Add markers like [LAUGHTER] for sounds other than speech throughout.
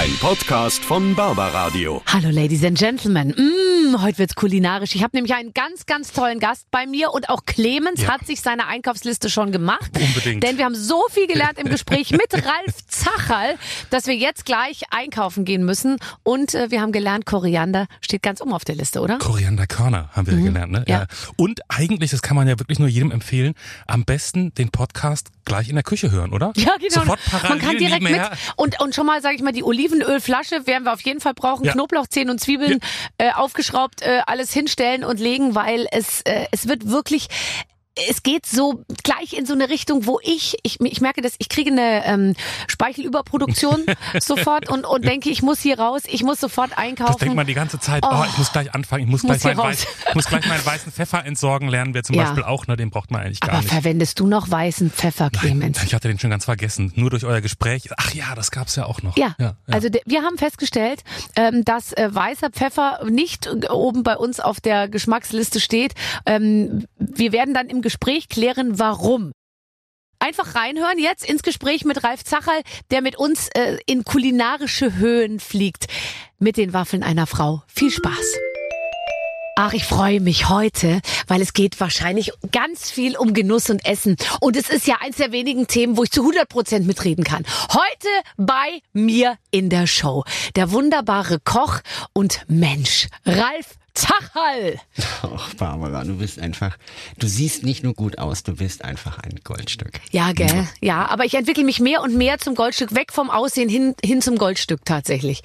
Ein Podcast von Barbaradio. Hallo Ladies and Gentlemen. Mm, heute wird's kulinarisch. Ich habe nämlich einen ganz, ganz tollen Gast bei mir und auch Clemens Ja. hat sich seine Einkaufsliste schon gemacht. Unbedingt. Denn wir haben so viel gelernt im Gespräch [LAUGHS] mit Ralf Zacherl, dass wir jetzt gleich einkaufen gehen müssen. Und äh, wir haben gelernt, Koriander steht ganz oben auf der Liste, oder? Korianderkörner haben wir gelernt, ne? Mhm. Ja. Und eigentlich, das kann man ja wirklich nur jedem empfehlen, am besten den Podcast gleich in der Küche hören, oder? Ja, genau. Sofort parallel Man kann direkt mit. Und, und schon mal, sage ich mal, die Olivenölflasche werden wir auf jeden Fall brauchen. Ja. Knoblauchzehen und Zwiebeln äh, aufgeschraubt, äh, alles hinstellen und legen, weil es, äh, es wird wirklich. Es geht so gleich in so eine Richtung, wo ich, ich, ich merke, dass ich kriege eine ähm, Speichelüberproduktion [LAUGHS] sofort und, und denke, ich muss hier raus, ich muss sofort einkaufen. Das denkt man die ganze Zeit, oh, ich muss gleich anfangen, ich muss, Muss gleich, meinen weiß, muss gleich meinen weißen Pfeffer entsorgen lernen, wir zum Ja. Beispiel auch, ne? Den braucht man eigentlich gar Aber nicht. verwendest du noch weißen Pfeffer, Clemens? Ich hatte den schon ganz vergessen. Nur durch euer Gespräch. Ach ja, das gab's ja auch noch. Ja, ja, ja. also wir haben festgestellt, ähm, dass äh, weißer Pfeffer nicht äh, oben bei uns auf der Geschmacksliste steht. Ähm, wir werden dann im Gespräch klären, warum. Einfach reinhören jetzt ins Gespräch mit Ralf Zacherl, der mit uns äh, in kulinarische Höhen fliegt. Mit den Waffeln einer Frau. Viel Spaß. Ach, ich freue mich heute, weil es geht wahrscheinlich ganz viel um Genuss und Essen. Und es ist ja eins der wenigen Themen, wo ich zu 100 Prozent mitreden kann. Heute bei mir in der Show. Der wunderbare Koch und Mensch, Ralf Zacherl. Ach, Barbara, du bist einfach, du siehst nicht nur gut aus, du bist einfach ein Goldstück. Ja, gell? Ja, aber ich entwickle mich mehr und mehr zum Goldstück, weg vom Aussehen hin, hin zum Goldstück tatsächlich.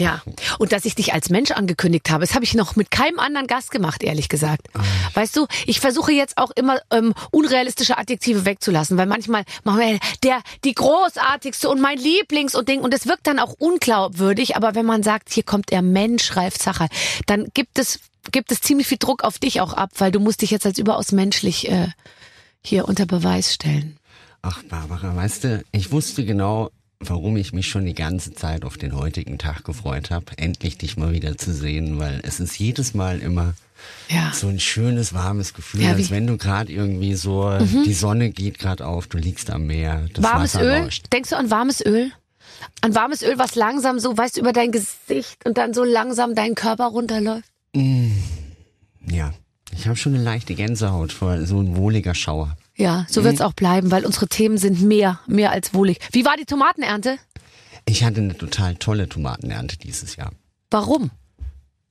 Ja, und dass ich dich als Mensch angekündigt habe, das habe ich noch mit keinem anderen Gast gemacht, ehrlich gesagt. Weißt du, ich versuche jetzt auch immer ähm, unrealistische Adjektive wegzulassen, weil manchmal machen wir der die großartigste und mein Lieblings und Ding und es wirkt dann auch unglaubwürdig, aber wenn man sagt, hier kommt der Mensch Ralf Zacher, dann gibt es gibt es ziemlich viel Druck auf dich auch ab, weil du musst dich jetzt als überaus menschlich äh, hier unter Beweis stellen. Ach, Barbara, weißt du, ich wusste genau, warum ich mich schon die ganze Zeit auf den heutigen Tag gefreut habe, endlich dich mal wieder zu sehen, weil es ist jedes Mal immer Ja. so ein schönes, warmes Gefühl, Ja, Mhm. als wenn du gerade irgendwie so, die Sonne geht gerade auf, du liegst am Meer, das warmes Wasser Öl? rauscht. Denkst du an warmes Öl? An warmes Öl, was langsam so, weißt du, über dein Gesicht und dann so langsam deinen Körper runterläuft? Ja, ich habe schon eine leichte Gänsehaut vor so ein wohliger Schauer. Ja, so wird's auch bleiben, weil unsere Themen sind mehr, mehr als wohlig. Wie war die Tomatenernte? Ich hatte eine total tolle Tomatenernte dieses Jahr. Warum?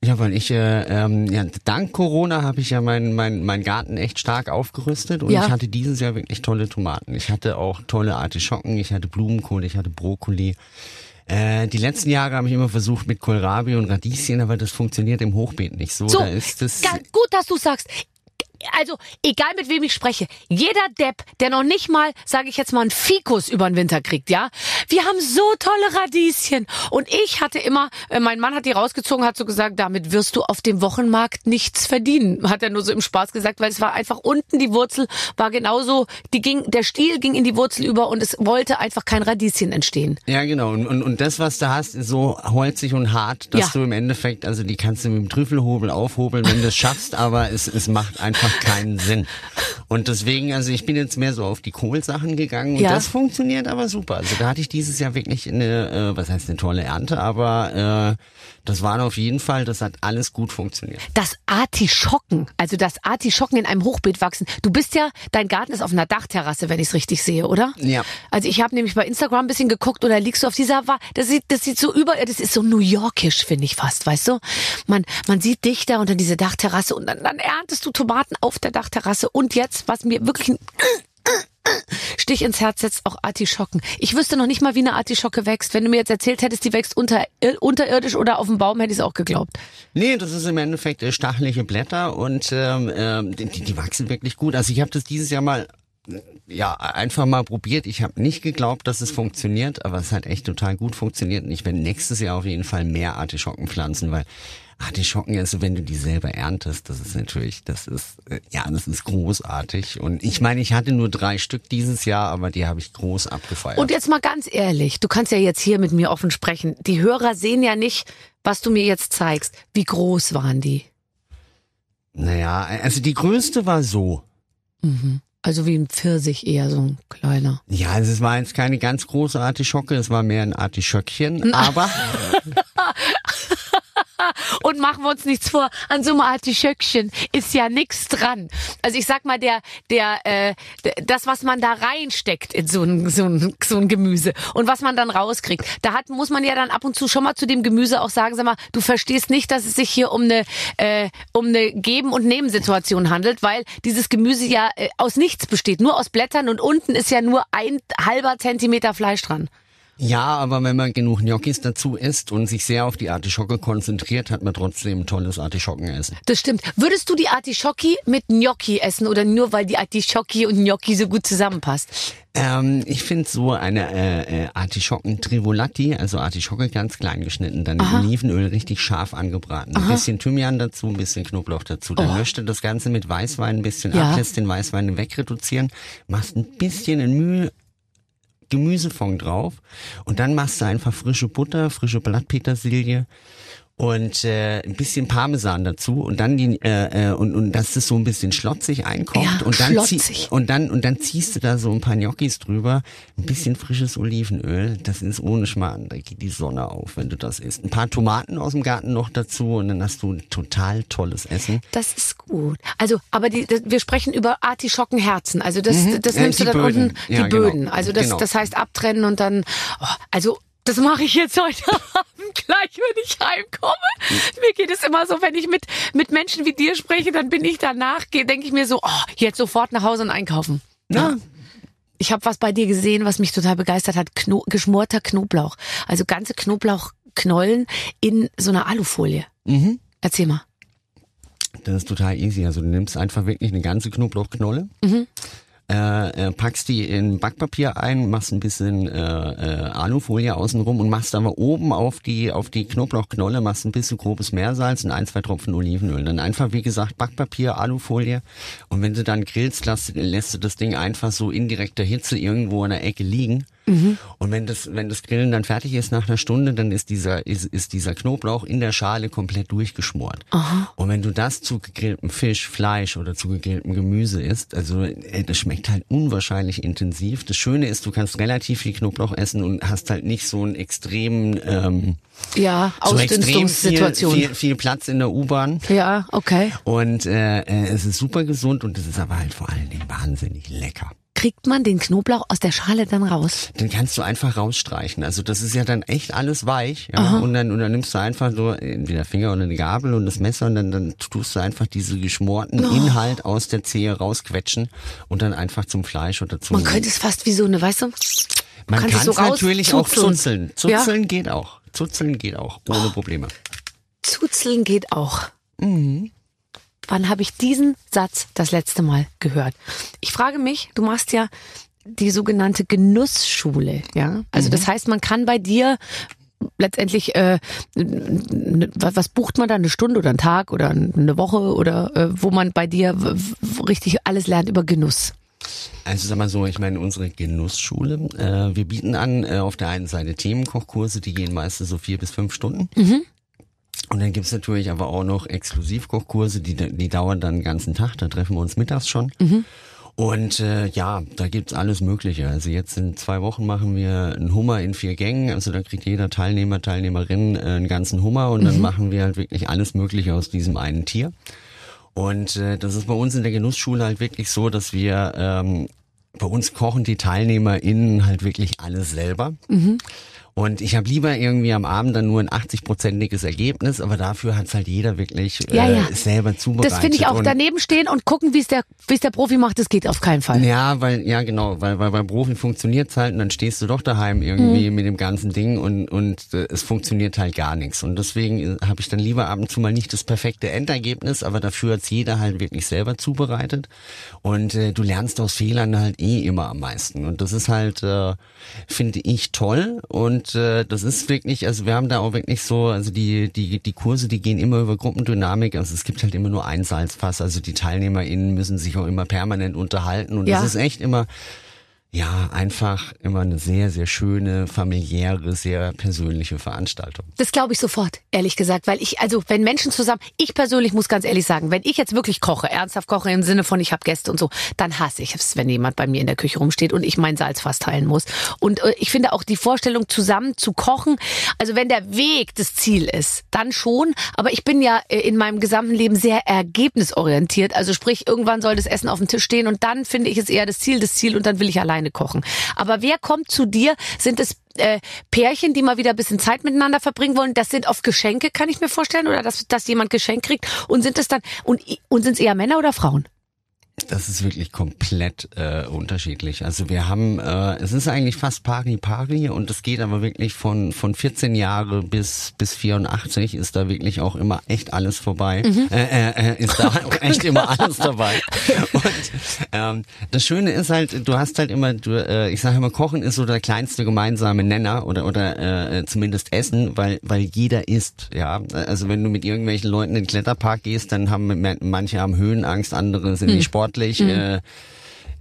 Ja, weil ich, äh, ähm, ja, dank Corona habe ich ja meinen mein, mein Garten echt stark aufgerüstet und Ja. ich hatte dieses Jahr wirklich tolle Tomaten. Ich hatte auch tolle Artischocken, ich hatte Blumenkohl, ich hatte Brokkoli. Äh, die letzten Jahre habe ich immer versucht mit Kohlrabi und Radieschen, aber das funktioniert im Hochbeet nicht so. So, da ist das, gut, dass du sagst. Also, egal mit wem ich spreche, jeder Depp, der noch nicht mal, sage ich jetzt mal, einen Fikus über den Winter kriegt, ja? Wir haben so tolle Radieschen. Und ich hatte immer, äh, mein Mann hat die rausgezogen, hat so gesagt, damit wirst du auf dem Wochenmarkt nichts verdienen. Hat er nur so im Spaß gesagt, weil es war einfach unten die Wurzel, war genauso, die ging, der Stiel ging in die Wurzel über und es wollte einfach kein Radieschen entstehen. Ja, genau. Und, und, und das, was du hast, ist so holzig und hart, dass Ja. du im Endeffekt, also die kannst du mit dem Trüffelhobel aufhobeln, wenn du es schaffst, aber es, es macht einfach keinen Sinn. Und deswegen, also ich bin jetzt mehr so auf die Kohlsachen gegangen und Ja. das funktioniert aber super. Also da hatte ich dieses Jahr wirklich eine, äh, was heißt eine tolle Ernte, aber äh, das war auf jeden Fall, das hat alles gut funktioniert. Das Artischocken, also das Artischocken in einem Hochbeet wachsen. Du bist ja, dein Garten ist auf einer Dachterrasse, wenn ich es richtig sehe, oder? Ja. Also ich habe nämlich bei Instagram ein bisschen geguckt und da liegst du auf dieser, das sieht, das sieht so über, das ist so New Yorkisch, finde ich fast, weißt du? Man, man sieht dich da unter diese Dachterrasse und dann, dann erntest du Tomaten auf der Dachterrasse und jetzt, was mir wirklich ein Stich ins Herz setzt, auch Artischocken. Ich wüsste noch nicht mal, wie eine Artischocke wächst. Wenn du mir jetzt erzählt hättest, die wächst unter, äh, unterirdisch oder auf dem Baum, hätte ich es auch geglaubt. Nee, das ist im Endeffekt äh, stachelige Blätter und ähm, ähm, die, die wachsen wirklich gut. Also ich habe das dieses Jahr mal ja einfach mal probiert. Ich habe nicht geglaubt, dass es funktioniert, aber es hat echt total gut funktioniert und ich werde nächstes Jahr auf jeden Fall mehr Artischocken pflanzen, weil Artischocken, also wenn du die selber erntest, das ist natürlich, das ist, äh, ja, das ist großartig. Und ich meine, ich hatte nur drei Stück dieses Jahr, aber die habe ich groß abgefeiert. Und jetzt mal ganz ehrlich, du kannst ja jetzt hier mit mir offen sprechen. Die Hörer sehen ja nicht, was du mir jetzt zeigst. Wie groß waren die? naja, also die größte war so. Also wie ein Pfirsich eher so ein kleiner. Ja, also es war jetzt keine ganz große Artischocke, es war mehr ein Artischöckchen, aber [LAUGHS] Und machen wir uns nichts vor, an so einem Artischöckchen ist ja nichts dran. Also ich sag mal, der, der, äh, das, was man da reinsteckt in so ein, so, ein, so ein Gemüse und was man dann rauskriegt, da hat, muss man ja dann ab und zu schon mal zu dem Gemüse auch sagen, sag mal, du verstehst nicht, dass es sich hier um eine, äh, um eine Geben- und Nebensituation handelt, weil dieses Gemüse ja äh, aus nichts besteht, nur aus Blättern und unten ist ja nur ein halber Zentimeter Fleisch dran. Ja, aber wenn man genug Gnocchis dazu isst und sich sehr auf die Artischocke konzentriert, hat man trotzdem ein tolles Artischockenessen. Das stimmt. Würdest du die Artischocki mit Gnocchi essen oder nur weil die Artischocki und Gnocchi so gut zusammenpasst? Ähm, ich finde so eine äh, äh, Artischocken Trivolatti, also Artischocke ganz klein geschnitten, dann in Olivenöl richtig scharf angebraten, ein bisschen Thymian dazu, ein bisschen Knoblauch dazu. Dann löscht du das Ganze mit Weißwein ein bisschen Ja. ab, lässt den Weißwein wegreduzieren, machst ein bisschen in Mühe Gemüsefond drauf. Und dann machst du einfach frische Butter, frische Blattpetersilie und äh, ein bisschen Parmesan dazu und dann die äh, äh, und und dass das so ein bisschen schlotzig einkocht Ja, und dann schlotzig. und dann und dann ziehst du da so ein paar Gnocchis drüber, ein bisschen frisches Olivenöl, das ist ohne Schmarrn, da geht die Sonne auf, wenn du das isst. Ein paar Tomaten aus dem Garten noch dazu und dann hast du ein total tolles Essen. Das ist gut. Also, aber die, das, wir sprechen über Artischockenherzen. Also das, das Ja, nimmst du die dann Böden. unten die Ja, genau. Böden. Also das, Genau. das heißt abtrennen und dann. Oh, also das mache ich jetzt heute [LAUGHS] Abend gleich, wenn ich heimkomme. Mir geht es immer so, wenn ich mit mit Menschen wie dir spreche, dann bin ich danach, denke ich mir so, oh, jetzt sofort nach Hause und einkaufen. Ja. Ich habe was bei dir gesehen, was mich total begeistert hat. Kno geschmorter Knoblauch. Also ganze Knoblauchknollen in so einer Alufolie. Mhm. Erzähl mal. Das ist total easy. Also du nimmst einfach wirklich eine ganze Knoblauchknolle, äh, äh, packst die in Backpapier ein, machst ein bisschen äh, äh, Alufolie außenrum und machst aber oben auf die auf die Knoblauchknolle machst ein bisschen grobes Meersalz und ein zwei Tropfen Olivenöl. Dann einfach wie gesagt Backpapier, Alufolie und wenn du dann grillst, lässt, lässt du das Ding einfach so in direkter Hitze irgendwo in der Ecke liegen. Und wenn das, wenn das Grillen dann fertig ist nach einer Stunde, dann ist dieser, ist, ist dieser Knoblauch in der Schale komplett durchgeschmort. Und wenn du das zu gegrilltem Fisch, Fleisch oder zu gegrilltem Gemüse isst, also äh, das schmeckt halt unwahrscheinlich intensiv. Das Schöne ist, du kannst relativ viel Knoblauch essen und hast halt nicht so einen extremen, ähm, Ja, so extrem viel, viel, viel Platz in der U-Bahn. Ja, okay. Und äh, äh, es ist super gesund und es ist aber halt vor allen Dingen wahnsinnig lecker. Kriegt man den Knoblauch aus der Schale dann raus? Den kannst du einfach rausstreichen. Also das ist ja dann echt alles weich. Ja? Und dann und dann nimmst du einfach so entweder Finger oder eine Gabel und das Messer und dann, dann tust du einfach diese geschmorten Oh. Inhalt aus der Zehe rausquetschen und dann einfach zum Fleisch oder zum. Man könnte es fast wie so eine, weißt du? Man kannst es kann so es natürlich auch rauszuzeln. zuzeln. Ja. Zuzeln geht auch. Zuzeln geht auch ohne Probleme. Zuzeln geht auch. Mhm. Wann habe ich diesen Satz das letzte Mal gehört? Ich frage mich, du machst ja die sogenannte Genussschule, ja? Also Mhm. das heißt, man kann bei dir letztendlich, äh, was bucht man da, eine Stunde oder einen Tag oder eine Woche oder äh, wo man bei dir richtig alles lernt über Genuss? Also sag mal so, ich meine unsere Genussschule. Äh, wir bieten an äh, auf der einen Seite Themenkochkurse, die gehen meistens so vier bis fünf Stunden. Und dann gibt's natürlich aber auch noch Exklusivkochkurse, die, die dauern dann den ganzen Tag, da treffen wir uns mittags schon. Und äh, ja, da gibt's alles Mögliche. Also jetzt in zwei Wochen machen wir einen Hummer in vier Gängen. Also da kriegt jeder Teilnehmer, Teilnehmerin äh, einen ganzen Hummer und dann machen wir halt wirklich alles Mögliche aus diesem einen Tier. Und äh, das ist bei uns in der Genussschule halt wirklich so, dass wir ähm, bei uns kochen die TeilnehmerInnen halt wirklich alles selber. Und ich habe lieber irgendwie am Abend dann nur ein 80-prozentiges Ergebnis, aber dafür hat's halt jeder wirklich äh, Ja, ja. selber zubereitet. Das finde ich auch. Daneben stehen und gucken, wie es der, es der Profi macht, das geht auf keinen Fall. ja, weil, ja genau, weil, weil beim Profi funktioniert's halt und dann stehst du doch daheim irgendwie mit dem ganzen Ding und, und äh, es funktioniert halt gar nichts. Und deswegen äh, habe ich dann lieber ab und zu mal nicht das perfekte Endergebnis, aber dafür hat's jeder halt wirklich selber zubereitet. Und äh, du lernst aus Fehlern halt eh immer am meisten. Und das ist halt, äh, finde ich, toll. Und äh, das ist wirklich, also wir haben da auch wirklich so, also die, die, die Kurse, die gehen immer über Gruppendynamik. Also es gibt halt immer nur ein Salzfass. Also die TeilnehmerInnen müssen sich auch immer permanent unterhalten. Und Ja. das ist echt immer ja, einfach immer eine sehr, sehr schöne, familiäre, sehr persönliche Veranstaltung. Das glaube ich sofort, ehrlich gesagt, weil ich, also wenn Menschen zusammen, ich persönlich muss ganz ehrlich sagen, wenn ich jetzt wirklich koche, ernsthaft koche im Sinne von ich habe Gäste und so, dann hasse ich es, wenn jemand bei mir in der Küche rumsteht und ich mein Salz fast teilen muss. Und äh, ich finde auch die Vorstellung, zusammen zu kochen, also wenn der Weg das Ziel ist, dann schon, aber ich bin ja äh, in meinem gesamten Leben sehr ergebnisorientiert, also sprich, irgendwann soll das Essen auf dem Tisch stehen und dann finde ich es eher das Ziel, das Ziel und dann will ich allein alleine kochen. Aber wer kommt zu dir? Sind es äh, Pärchen, die mal wieder ein bisschen Zeit miteinander verbringen wollen? Das sind oft Geschenke, kann ich mir vorstellen, oder dass, dass jemand Geschenk kriegt. Und sind es dann und, und sind es eher Männer oder Frauen? Das ist wirklich komplett äh, unterschiedlich. Also wir haben, äh, es ist eigentlich fast pari pari und es geht aber wirklich von von 14 Jahre bis bis 84 ist da wirklich auch immer echt alles vorbei. Mhm. Äh, äh, äh ist da [LAUGHS] auch echt immer alles dabei. Und ähm, das Schöne ist halt, du hast halt immer, du, äh, ich sage immer, Kochen ist so der kleinste gemeinsame Nenner oder oder äh, zumindest Essen, weil weil jeder isst. Ja, also wenn du mit irgendwelchen Leuten in den Kletterpark gehst, dann haben manche haben Höhenangst, andere sind mhm. die Sport sportlich. Mhm. Äh,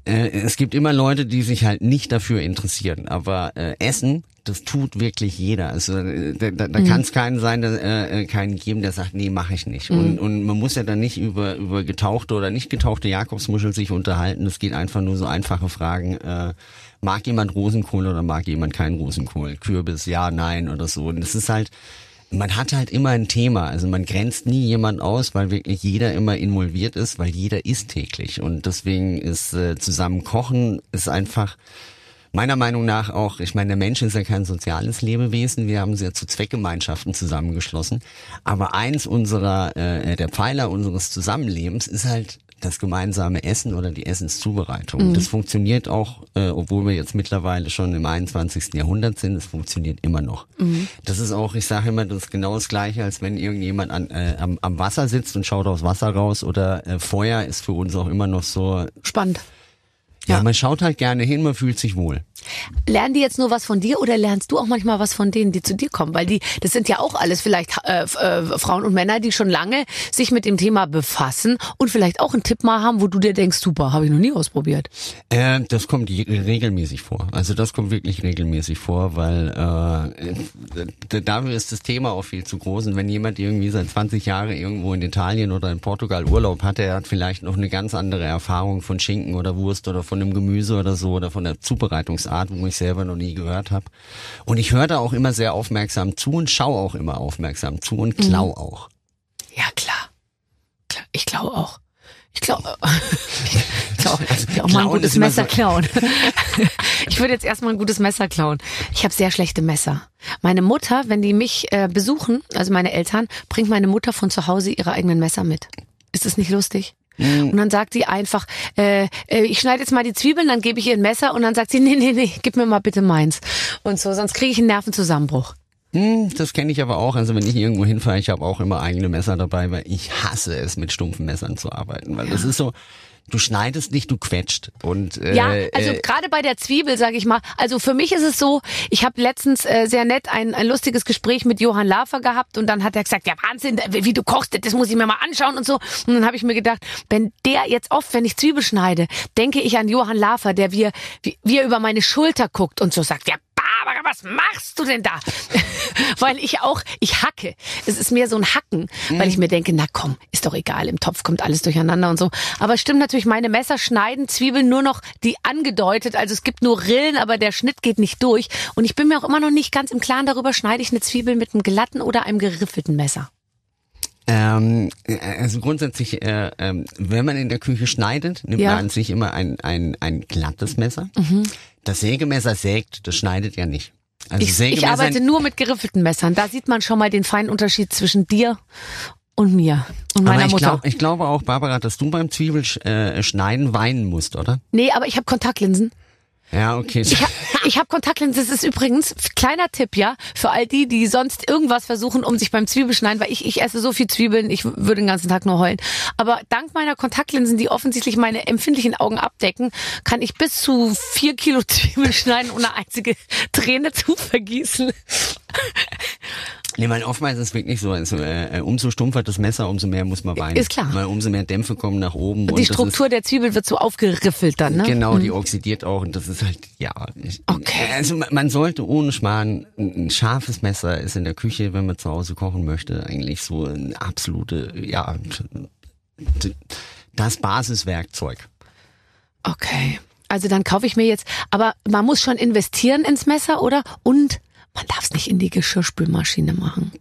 äh, es gibt immer Leute, die sich halt nicht dafür interessieren. Aber äh, Essen, das tut wirklich jeder. Also äh, da, da, da mhm. kann es keinen sein, der, äh, äh, keinen geben, der sagt, nee, mache ich nicht. Mhm. Und, und man muss ja dann nicht über über getauchte oder nicht getauchte Jakobsmuschel sich unterhalten. Es geht einfach nur so einfache Fragen. Äh, mag jemand Rosenkohl oder mag jemand keinen Rosenkohl? Kürbis, ja, nein oder so. Und das ist halt man hat halt immer ein Thema. Also man grenzt nie jemand aus, weil wirklich jeder immer involviert ist, weil jeder isst täglich. Und deswegen ist äh, zusammen kochen ist einfach meiner Meinung nach auch, ich meine, der Mensch ist ja kein soziales Lebewesen, wir haben sie ja zu Zweckgemeinschaften zusammengeschlossen. Aber eins unserer, äh, der Pfeiler unseres Zusammenlebens ist halt das gemeinsame Essen oder die Essenszubereitung. Mhm. Das funktioniert auch, äh, obwohl wir jetzt mittlerweile schon im 21. Jahrhundert sind, es funktioniert immer noch. Mhm. Das ist auch, ich sage immer, das ist genau das Gleiche, als wenn irgendjemand an, äh, am, am Wasser sitzt und schaut aufs Wasser raus oder äh, Feuer ist für uns auch immer noch so spannend. Ja, ja, man schaut halt gerne hin, man fühlt sich wohl. Lernen die jetzt nur was von dir oder lernst du auch manchmal was von denen, die zu dir kommen? Weil die, das sind ja auch alles vielleicht äh, äh, Frauen und Männer, die schon lange sich mit dem Thema befassen und vielleicht auch einen Tipp mal haben, wo du dir denkst, super, habe ich noch nie ausprobiert. Äh, das kommt regelmäßig vor. Also das kommt wirklich regelmäßig vor, weil äh, dafür ist das Thema auch viel zu groß. Und wenn jemand irgendwie seit 20 Jahren irgendwo in Italien oder in Portugal Urlaub hat, der hat vielleicht noch eine ganz andere Erfahrung von Schinken oder Wurst oder von einem Gemüse oder so oder von der Zubereitungs Art, wo ich selber noch nie gehört habe. Und ich höre da auch immer sehr aufmerksam zu und schaue auch immer aufmerksam zu und klau mhm. auch. Ja, klar. Ich klaue auch. Ich glaube, [LAUGHS] ich glaube, ich glaub, mal ein gutes Messer so klauen. [LAUGHS] ich würde jetzt erstmal ein gutes Messer klauen. Ich habe sehr schlechte Messer. Meine Mutter, wenn die mich äh, besuchen, also meine Eltern, bringt meine Mutter von zu Hause ihre eigenen Messer mit. Ist das nicht lustig? Mhm. Und dann sagt sie einfach, äh, äh, ich schneide jetzt mal die Zwiebeln, dann gebe ich ihr ein Messer und dann sagt sie, nee, nee, nee, gib mir mal bitte meins. Und so, sonst kriege ich einen Nervenzusammenbruch. Hm, das kenne ich aber auch. Also wenn ich irgendwo hinfahre, ich habe auch immer eigene Messer dabei, weil ich hasse es, mit stumpfen Messern zu arbeiten. Weil ja. das ist so, du schneidest nicht, du quetscht. Und äh, ja, also äh, gerade bei der Zwiebel, sage ich mal. Also für mich ist es so, ich habe letztens äh, sehr nett ein, ein lustiges Gespräch mit Johann Lafer gehabt und dann hat er gesagt, ja Wahnsinn, wie du kochst, das muss ich mir mal anschauen und so. Und dann habe ich mir gedacht, wenn der jetzt oft, wenn ich Zwiebel schneide, denke ich an Johann Lafer, der wie er über meine Schulter guckt und so sagt, ja Barbara, was machst du denn da? [LAUGHS] weil ich auch, ich hacke. Es ist mehr so ein Hacken, mhm. weil ich mir denke, na komm, ist doch egal, im Topf kommt alles durcheinander und so. Aber es stimmt natürlich, meine Messer schneiden Zwiebeln nur noch die angedeutet. Also es gibt nur Rillen, aber der Schnitt geht nicht durch. Und ich bin mir auch immer noch nicht ganz im Klaren darüber, schneide ich eine Zwiebel mit einem glatten oder einem geriffelten Messer. Ähm, also grundsätzlich, äh, äh, wenn man in der Küche schneidet, nimmt ja. man sich immer ein, ein, ein glattes Messer. Mhm. Das Sägemesser sägt, das schneidet ja nicht. Also ich, ich arbeite nur mit geriffelten Messern. Da sieht man schon mal den feinen Unterschied zwischen dir und mir und meiner aber ich Mutter. Glaub, ich glaube auch, Barbara, dass du beim Zwiebelschneiden äh, weinen musst, oder? Nee, aber ich habe Kontaktlinsen. Ja, okay. Ich habe ich hab Kontaktlinsen. Das ist übrigens kleiner Tipp, ja, für all die, die sonst irgendwas versuchen, um sich beim Zwiebelschneiden, weil ich, ich esse so viel Zwiebeln, ich würde den ganzen Tag nur heulen. Aber dank meiner Kontaktlinsen, die offensichtlich meine empfindlichen Augen abdecken, kann ich bis zu vier Kilo [LAUGHS] Zwiebeln schneiden, ohne einzige Träne zu vergießen. Nee, weil oftmals ist es wirklich so, also, äh, umso stumpfer das Messer, umso mehr muss man weinen. Ist klar. Weil umso mehr Dämpfe kommen nach oben. Die und Struktur der Zwiebel wird so aufgeriffelt dann, ist, ne? Genau, die oxidiert auch und das ist halt, ja. Ich, Okay. Also man- man sollte ohne Schmarrn, ein scharfes Messer ist in der Küche, wenn man zu Hause kochen möchte, eigentlich so ein absolute, ja, das Basiswerkzeug. Okay. Also dann kaufe ich mir jetzt, aber man muss schon investieren ins Messer, oder? Und man darf es nicht in die Geschirrspülmaschine machen.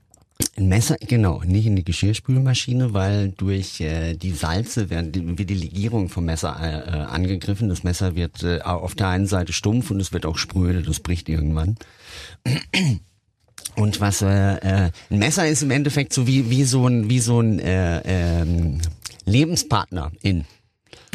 Ein Messer, genau, nicht in die Geschirrspülmaschine, weil durch äh, die Salze werden die, wird die Legierung vom Messer äh, äh, angegriffen. Das Messer wird äh, auf der einen Seite stumpf und es wird auch spröde, das bricht irgendwann. Und was äh, äh, ein Messer ist im Endeffekt so wie wie so ein wie so ein äh, ähm, Lebenspartner in,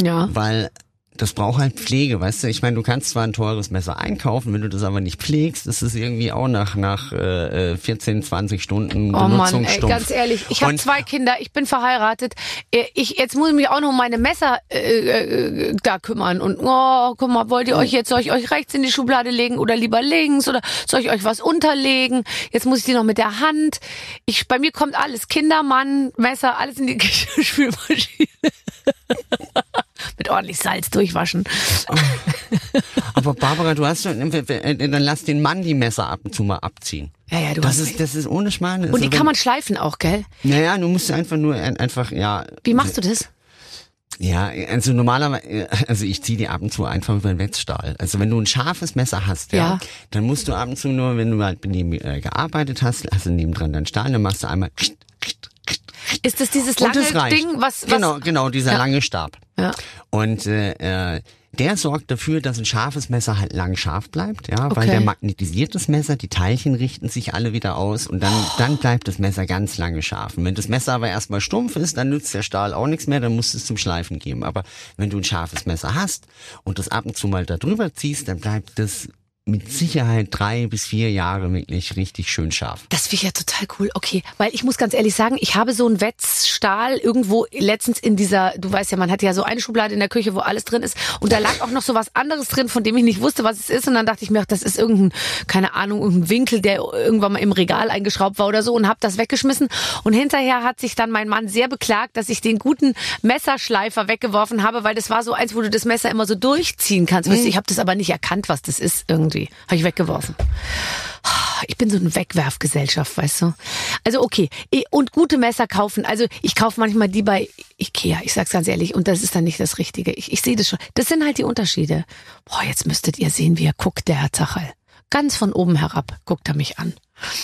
Ja. weil das braucht halt Pflege, weißt du? Ich meine, du kannst zwar ein teures Messer einkaufen, wenn du das aber nicht pflegst, ist es irgendwie auch nach nach äh, äh, 14, 20 Stunden Oh Mann, ey, ganz ehrlich, ich habe zwei Kinder, ich bin verheiratet. Äh, Ich jetzt muss ich mich auch noch um meine Messer äh, äh, da kümmern und oh, guck mal, wollt ihr euch jetzt soll ich euch rechts in die Schublade legen oder lieber links oder soll ich euch was unterlegen? Jetzt muss ich die noch mit der Hand. Ich bei mir kommt alles Kinder, Mann, Messer, alles in die [LAUGHS] Geschirrspülmaschine. Mit ordentlich Salz durchwaschen. Aber Barbara, du hast äh, dann lass den Mann die Messer ab und zu mal abziehen. Ja, ja, du Das hast ist das ist ohne Schmarrn. Und die kann man schleifen auch, gell? Naja, du musst einfach nur ein- einfach ja. Wie machst du das? Ja, also normalerweise, also ich ziehe die ab und zu einfach über den Wetzstahl. Also wenn du ein scharfes Messer hast, ja, Ja. dann musst du ab und zu nur, wenn du halt neben, äh, gearbeitet hast, hast du nebendran deinen Stahl, dann machst du einmal Ist das dieses lange. Ding, was, was genau, genau, dieser Ja. lange Stab. Ja. Und äh, äh, der sorgt dafür, dass ein scharfes Messer halt lang scharf bleibt, ja, weil Okay. der magnetisiert das Messer, die Teilchen richten sich alle wieder aus und dann, dann bleibt das Messer ganz lange scharf. Und wenn das Messer aber erstmal stumpf ist, dann nützt der Stahl auch nichts mehr, dann musst du es zum Schleifen geben. Aber wenn du ein scharfes Messer hast und das ab und zu mal da drüber ziehst, dann bleibt das mit Sicherheit drei bis vier Jahre wirklich richtig schön scharf. Das finde ich ja total cool. Okay, weil ich muss ganz ehrlich sagen, ich habe so einen Wetzstahl irgendwo letztens in dieser, du weißt ja, man hat ja so eine Schublade in der Küche, wo alles drin ist und da lag auch noch so was anderes drin, von dem ich nicht wusste, was es ist und dann dachte ich mir, ach, das ist irgendein, keine Ahnung, irgendein Winkel, der irgendwann mal im Regal eingeschraubt war oder so und habe das weggeschmissen und hinterher hat sich dann mein Mann sehr beklagt, dass ich den guten Messerschleifer weggeworfen habe, weil das war so eins, wo du das Messer immer so durchziehen kannst. Weißt du, ich habe das aber nicht erkannt, was das ist irgendwie. Habe ich weggeworfen. Ich bin so eine Wegwerfgesellschaft, weißt du. Also okay, und gute Messer kaufen. Also ich kaufe manchmal die bei Ikea, ich sag's ganz ehrlich, und das ist dann nicht das Richtige. Ich, ich sehe das schon. Das sind halt die Unterschiede. Boah, jetzt müsstet ihr sehen, wie er guckt, der Herr Zachal. Ganz von oben herab guckt er mich an.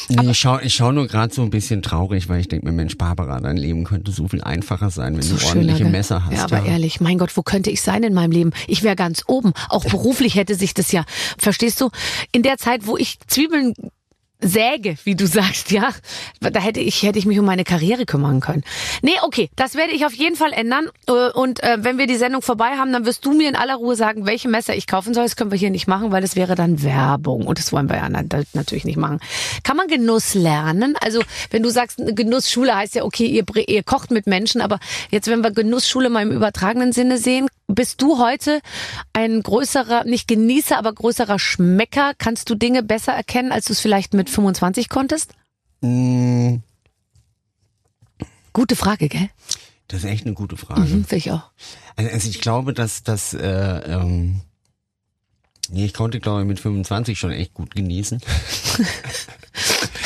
Nee, ich schau, ich schau nur gerade so ein bisschen traurig, weil ich denke mir, Mensch, Barbara, dein Leben könnte so viel einfacher sein, wenn So du ordentliche gell? Messer hast. Ja, aber ehrlich, mein Gott, wo könnte ich sein in meinem Leben? Ich wäre ganz oben. Auch beruflich hätte sich das ja, verstehst du? In der Zeit, wo ich Zwiebeln säge, wie du sagst, ja, da hätte ich hätte ich mich um meine Karriere kümmern können. Nee, okay, das werde ich auf jeden Fall ändern Äh, und äh, wenn wir die Sendung vorbei haben, dann wirst du mir in aller Ruhe sagen, welche Messer ich kaufen soll. Das können wir hier nicht machen, weil das wäre dann Werbung und das wollen wir ja na- natürlich nicht machen. Kann man Genuss lernen? Also, wenn du sagst, Genussschule heißt ja, okay, ihr, ihr kocht mit Menschen, aber jetzt wenn wir Genussschule mal im übertragenen Sinne sehen, bist du heute ein größerer, nicht Genießer, aber größerer Schmecker? Kannst du Dinge besser erkennen, als du es vielleicht mit 25 konntest? Mm, Gute Frage, gell? Das ist echt eine gute Frage. Mhm, finde ich auch. Also, also ich glaube, dass das, äh, ähm, nee, ich konnte, glaube ich, mit 25 schon echt gut genießen. [LAUGHS]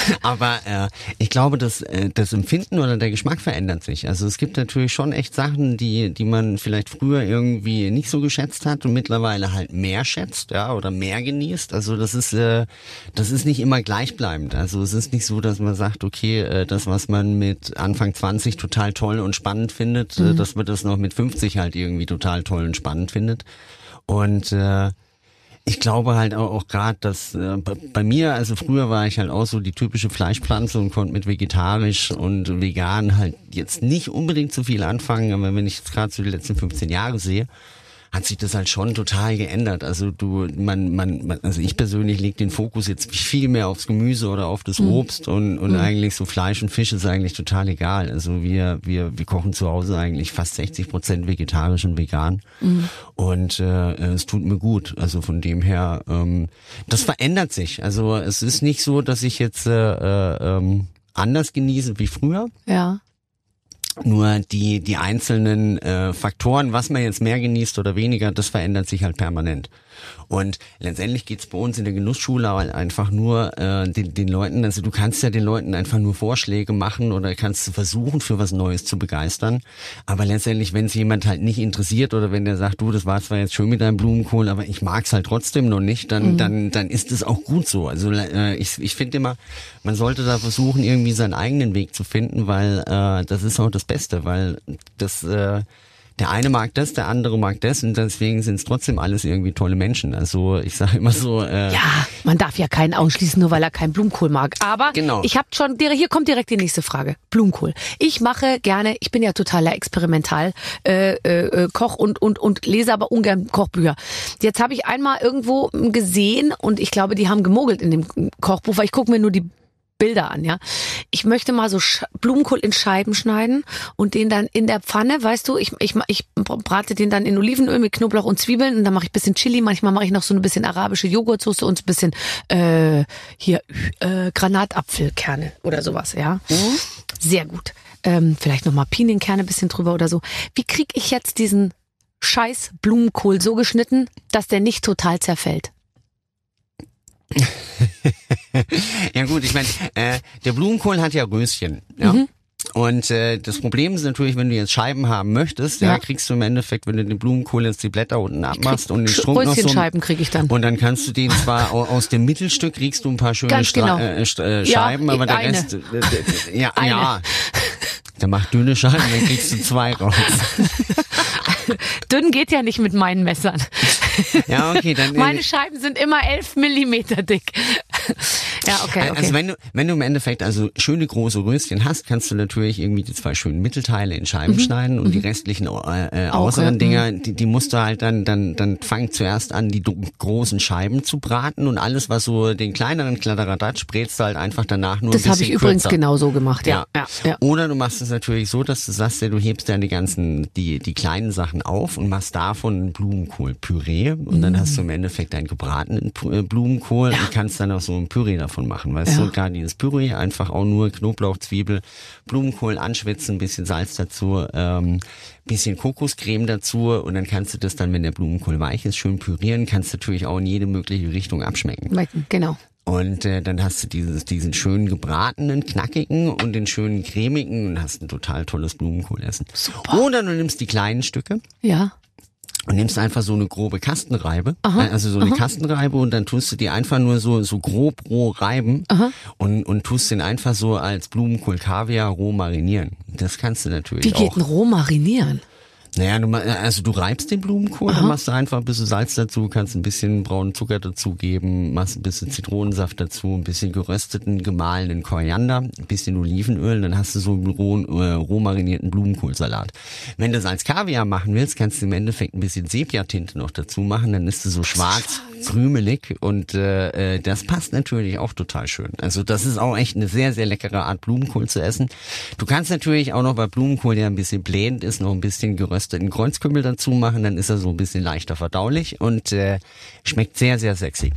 [LAUGHS] Aber äh, ich glaube, dass äh, das Empfinden oder der Geschmack verändert sich. Also es gibt natürlich schon echt Sachen, die die man vielleicht früher irgendwie nicht so geschätzt hat und mittlerweile halt mehr schätzt, ja, oder mehr genießt. Also das ist äh, das ist nicht immer gleichbleibend. Also es ist nicht so, dass man sagt, okay, äh, das was man mit Anfang 20 total toll und spannend findet, äh, dass man das noch mit 50 halt irgendwie total toll und spannend findet. Und äh, ich glaube halt auch, auch gerade, dass äh, bei, mir, also früher war ich halt auch so die typische Fleischpflanze und konnte mit vegetarisch und vegan halt jetzt nicht unbedingt so viel anfangen, aber wenn ich jetzt gerade so die letzten 15 Jahre sehe, hat sich das halt schon total geändert. Also du, man, man, man also ich persönlich lege den Fokus jetzt viel mehr aufs Gemüse oder auf das Obst und, und eigentlich so Fleisch und Fisch ist eigentlich total egal. Also wir, wir, wir kochen zu Hause eigentlich fast 60 Prozent vegetarisch und vegan und äh, es tut mir gut. Also von dem her, ähm, das verändert sich. Also es ist nicht so, dass ich jetzt äh, äh, ähm, anders genießen wie früher. Ja. Nur die, die einzelnen äh, Faktoren, was man jetzt mehr genießt oder weniger, das verändert sich halt permanent. Und letztendlich geht's bei uns in der Genussschule halt einfach nur äh, den, den Leuten, also du kannst ja den Leuten einfach nur Vorschläge machen oder kannst versuchen, für was Neues zu begeistern. Aber letztendlich, wenn es jemand halt nicht interessiert oder wenn der sagt, du, das war zwar jetzt schön mit deinem Blumenkohl, aber ich mag's halt trotzdem noch nicht, dann, mhm. dann, dann ist es auch gut so. Also äh, ich, ich finde immer, man sollte da versuchen, irgendwie seinen eigenen Weg zu finden, weil äh, das ist auch das Beste, weil das äh, der eine mag das, der andere mag das und deswegen sind es trotzdem alles irgendwie tolle Menschen. Also ich sage immer so. Äh, ja, man darf ja keinen ausschließen, nur weil er keinen Blumenkohl mag. Aber genau. ich habe schon, hier kommt direkt die nächste Frage. Blumenkohl. Ich mache gerne, ich bin ja totaler Experimental äh, äh, Koch und und und lese aber ungern Kochbücher. Jetzt habe ich einmal irgendwo gesehen und ich glaube, die haben gemogelt in dem Kochbuch, weil ich gucke mir nur die Bilder an, ja. Ich möchte mal so Blumenkohl in Scheiben schneiden und den dann in der Pfanne, weißt du, ich, ich, ich brate den dann in Olivenöl mit Knoblauch und Zwiebeln und dann mache ich bisschen Chili, manchmal mache ich noch so ein bisschen arabische Joghurtsoße und ein bisschen äh, hier äh, Granatapfelkerne oder sowas, ja. Mhm. Sehr gut. Ähm, vielleicht nochmal Pinienkerne bisschen drüber oder so. Wie krieg ich jetzt diesen scheiß Blumenkohl so geschnitten, dass der nicht total zerfällt? [LAUGHS] ja gut, ich meine, äh, der Blumenkohl hat ja Röschen. Ja? Mhm. Und äh, das Problem ist natürlich, wenn du jetzt Scheiben haben möchtest, ja, ja kriegst du im Endeffekt, wenn du den Blumenkohl jetzt die Blätter unten abmachst und den Strunk noch so Scheiben krieg ich dann. Und dann kannst du den zwar aus dem Mittelstück kriegst du ein paar schöne genau. äh, äh, Scheiben, ja, aber der eine. Rest, äh, ja, eine. ja. Der macht dünne Scheiben, dann kriegst du zwei raus. [LAUGHS] Dünn geht ja nicht mit meinen Messern. [LAUGHS] Ja, okay, dann. Meine Scheiben sind immer elf Millimeter dick. Ja, okay, okay. Also wenn du, wenn du im Endeffekt also schöne große Röschen hast, kannst du natürlich irgendwie die zwei schönen Mittelteile in Scheiben mhm. schneiden und mhm. die restlichen äh, äh äußeren Dinger, mhm. die, die musst du halt dann, dann, dann fang zuerst an, die großen Scheiben zu braten und alles, was so den kleineren Kladderadatsch brätst du halt einfach danach nur Das habe ich übrigens genauso gemacht, ja. Ja. ja. ja. Oder du machst es natürlich so, dass du sagst, ja, du hebst ja die ganzen, die, die kleinen Sachen auf und machst davon Blumenkohlpüree und mm. dann hast du im Endeffekt einen gebratenen äh, Blumenkohl ja. und kannst dann auch so ein Püree davon machen, weißt ja. du? Gar dieses Püree, einfach auch nur Knoblauch, Zwiebel, Blumenkohl anschwitzen, bisschen Salz dazu, ähm, bisschen Kokoscreme dazu und dann kannst du das dann, wenn der Blumenkohl weich ist, schön pürieren, kannst natürlich auch in jede mögliche Richtung abschmecken. Genau. Und äh, dann hast du dieses, diesen schönen gebratenen, knackigen und den schönen cremigen und hast ein total tolles Blumenkohlessen. Super. Oder du nimmst die kleinen Stücke. Ja. Und nimmst einfach so eine grobe Kastenreibe, aha, also so eine aha. Kastenreibe und dann tust du die einfach nur so so grob roh reiben aha. und und tust den einfach so als Blumenkohl Kaviar roh marinieren. Das kannst du natürlich Wie geht auch. ein roh marinieren? Naja, du, also du reibst den Blumenkohl, Aha. dann machst du einfach ein bisschen Salz dazu, kannst ein bisschen braunen Zucker dazugeben, machst ein bisschen Zitronensaft dazu, ein bisschen gerösteten, gemahlenen Koriander, ein bisschen Olivenöl, dann hast du so einen roh, äh, roh marinierten Blumenkohlsalat. Wenn du das als Kaviar machen willst, kannst du im Endeffekt ein bisschen Sepia-Tinte noch dazu machen, dann ist du so schwarz, krümelig und äh, äh, das passt natürlich auch total schön. Also das ist auch echt eine sehr, sehr leckere Art Blumenkohl zu essen. Du kannst natürlich auch noch, weil Blumenkohl ja ein bisschen blähend ist, noch ein bisschen geröstet gerösteten Kreuzkümmel dazu machen, dann ist er so ein bisschen leichter verdaulich und äh, schmeckt sehr, sehr sexy.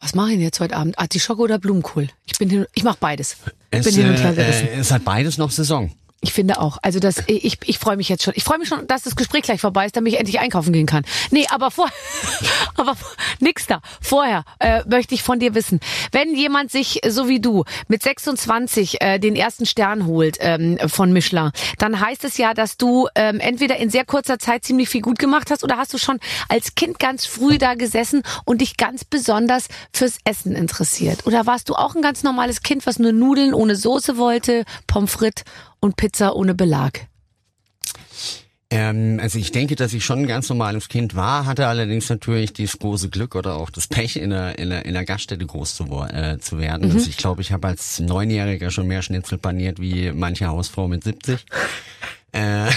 Was mache ich denn jetzt heute Abend? Artischocke oder Blumenkohl? Ich bin hin, ich mache beides. Ich es, bin hin und her gerissen. Äh, es hat beides noch Saison. Ich finde auch. Also das, ich, ich freue mich jetzt schon. Ich freue mich schon, dass das Gespräch gleich vorbei ist, damit ich endlich einkaufen gehen kann. Nee, aber vor, [LAUGHS] aber nix da. Vorher äh, möchte ich von dir wissen, wenn jemand sich so wie du mit 26 äh, den ersten Stern holt ähm, von Michelin, dann heißt es ja, dass du ähm, entweder in sehr kurzer Zeit ziemlich viel gut gemacht hast oder hast du schon als Kind ganz früh da gesessen und dich ganz besonders fürs Essen interessiert? Oder warst du auch ein ganz normales Kind, was nur Nudeln ohne Soße wollte, Pommes frites und Pizza ohne Belag? Ähm, also ich denke, dass ich schon ein ganz normales Kind war, hatte allerdings natürlich das große Glück oder auch das Pech, in einer, in einer, in einer Gaststätte groß zu, äh, zu werden. Mhm. Also ich glaube, ich habe als Neunjähriger schon mehr Schnitzel paniert wie manche Hausfrau mit 70. [LAUGHS] Äh,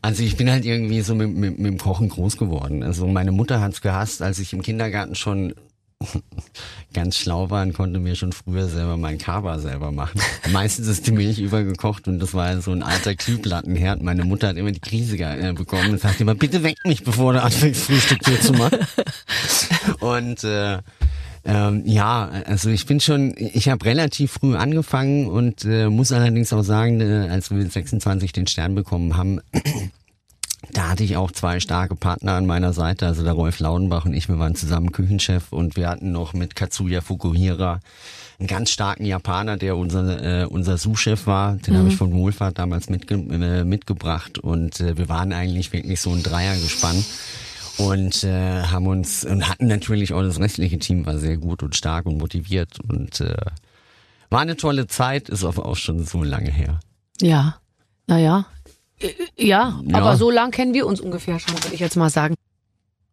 also ich bin halt irgendwie so mit, mit, mit dem Kochen groß geworden. Also meine Mutter hat's gehasst, als ich im Kindergarten schon ganz schlau war und konnte mir schon früher selber mein Kaba selber machen. Meistens ist die Milch übergekocht und das war so ein alter Glühplattenherd. Meine Mutter hat immer die Krise äh, bekommen und sagte immer, bitte weck mich, bevor du anfängst, Frühstück hier zu machen. [LAUGHS] Und äh, Ähm, ja, also ich bin schon, ich habe relativ früh angefangen und äh, muss allerdings auch sagen, äh, als wir mit 26 den Stern bekommen haben, da hatte ich auch zwei starke Partner an meiner Seite, also der Rolf Laudenbach und ich, wir waren zusammen Küchenchef und wir hatten noch mit Katsuya Fukuhira einen ganz starken Japaner, der unser, äh, unser Sous-Chef war. Den mhm. habe ich von Wohlfahrt damals mitge äh, mitgebracht und äh, wir waren eigentlich wirklich so ein Dreiergespann und äh, haben uns und hatten natürlich auch das restliche Team war sehr gut und stark und motiviert und äh, war eine tolle Zeit, ist aber auch schon so lange her. Ja, naja, ja, ja, aber so lang kennen wir uns ungefähr schon, würde ich jetzt mal sagen.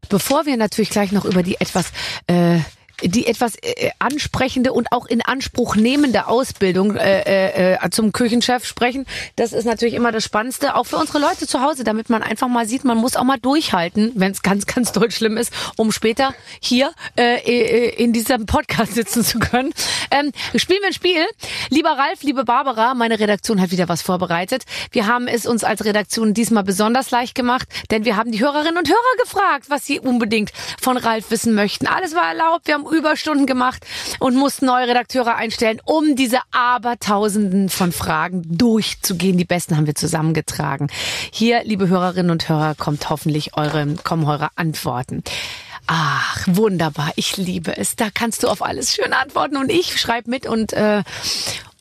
Bevor wir natürlich gleich noch über die etwas äh, die etwas äh, ansprechende und auch in Anspruch nehmende Ausbildung äh, äh, äh, zum Küchenchef sprechen. Das ist natürlich immer das Spannendste, auch für unsere Leute zu Hause, damit man einfach mal sieht, man muss auch mal durchhalten, wenn es ganz, ganz doll schlimm ist, um später hier äh, äh in diesem Podcast sitzen zu können. Ähm, spielen wir ein Spiel. Lieber Ralf, liebe Barbara, meine Redaktion hat wieder was vorbereitet. Wir haben es uns als Redaktion diesmal besonders leicht gemacht, denn wir haben die Hörerinnen und Hörer gefragt, was sie unbedingt von Ralf wissen möchten. Alles war erlaubt. Wir haben Überstunden gemacht und mussten neue Redakteure einstellen, um diese Abertausenden von Fragen durchzugehen. Die besten haben wir zusammengetragen. Hier, liebe Hörerinnen und Hörer, kommt hoffentlich eure, kommen eure Antworten. Ach, wunderbar. Ich liebe es. Da kannst du auf alles schön antworten und ich schreibe mit und äh,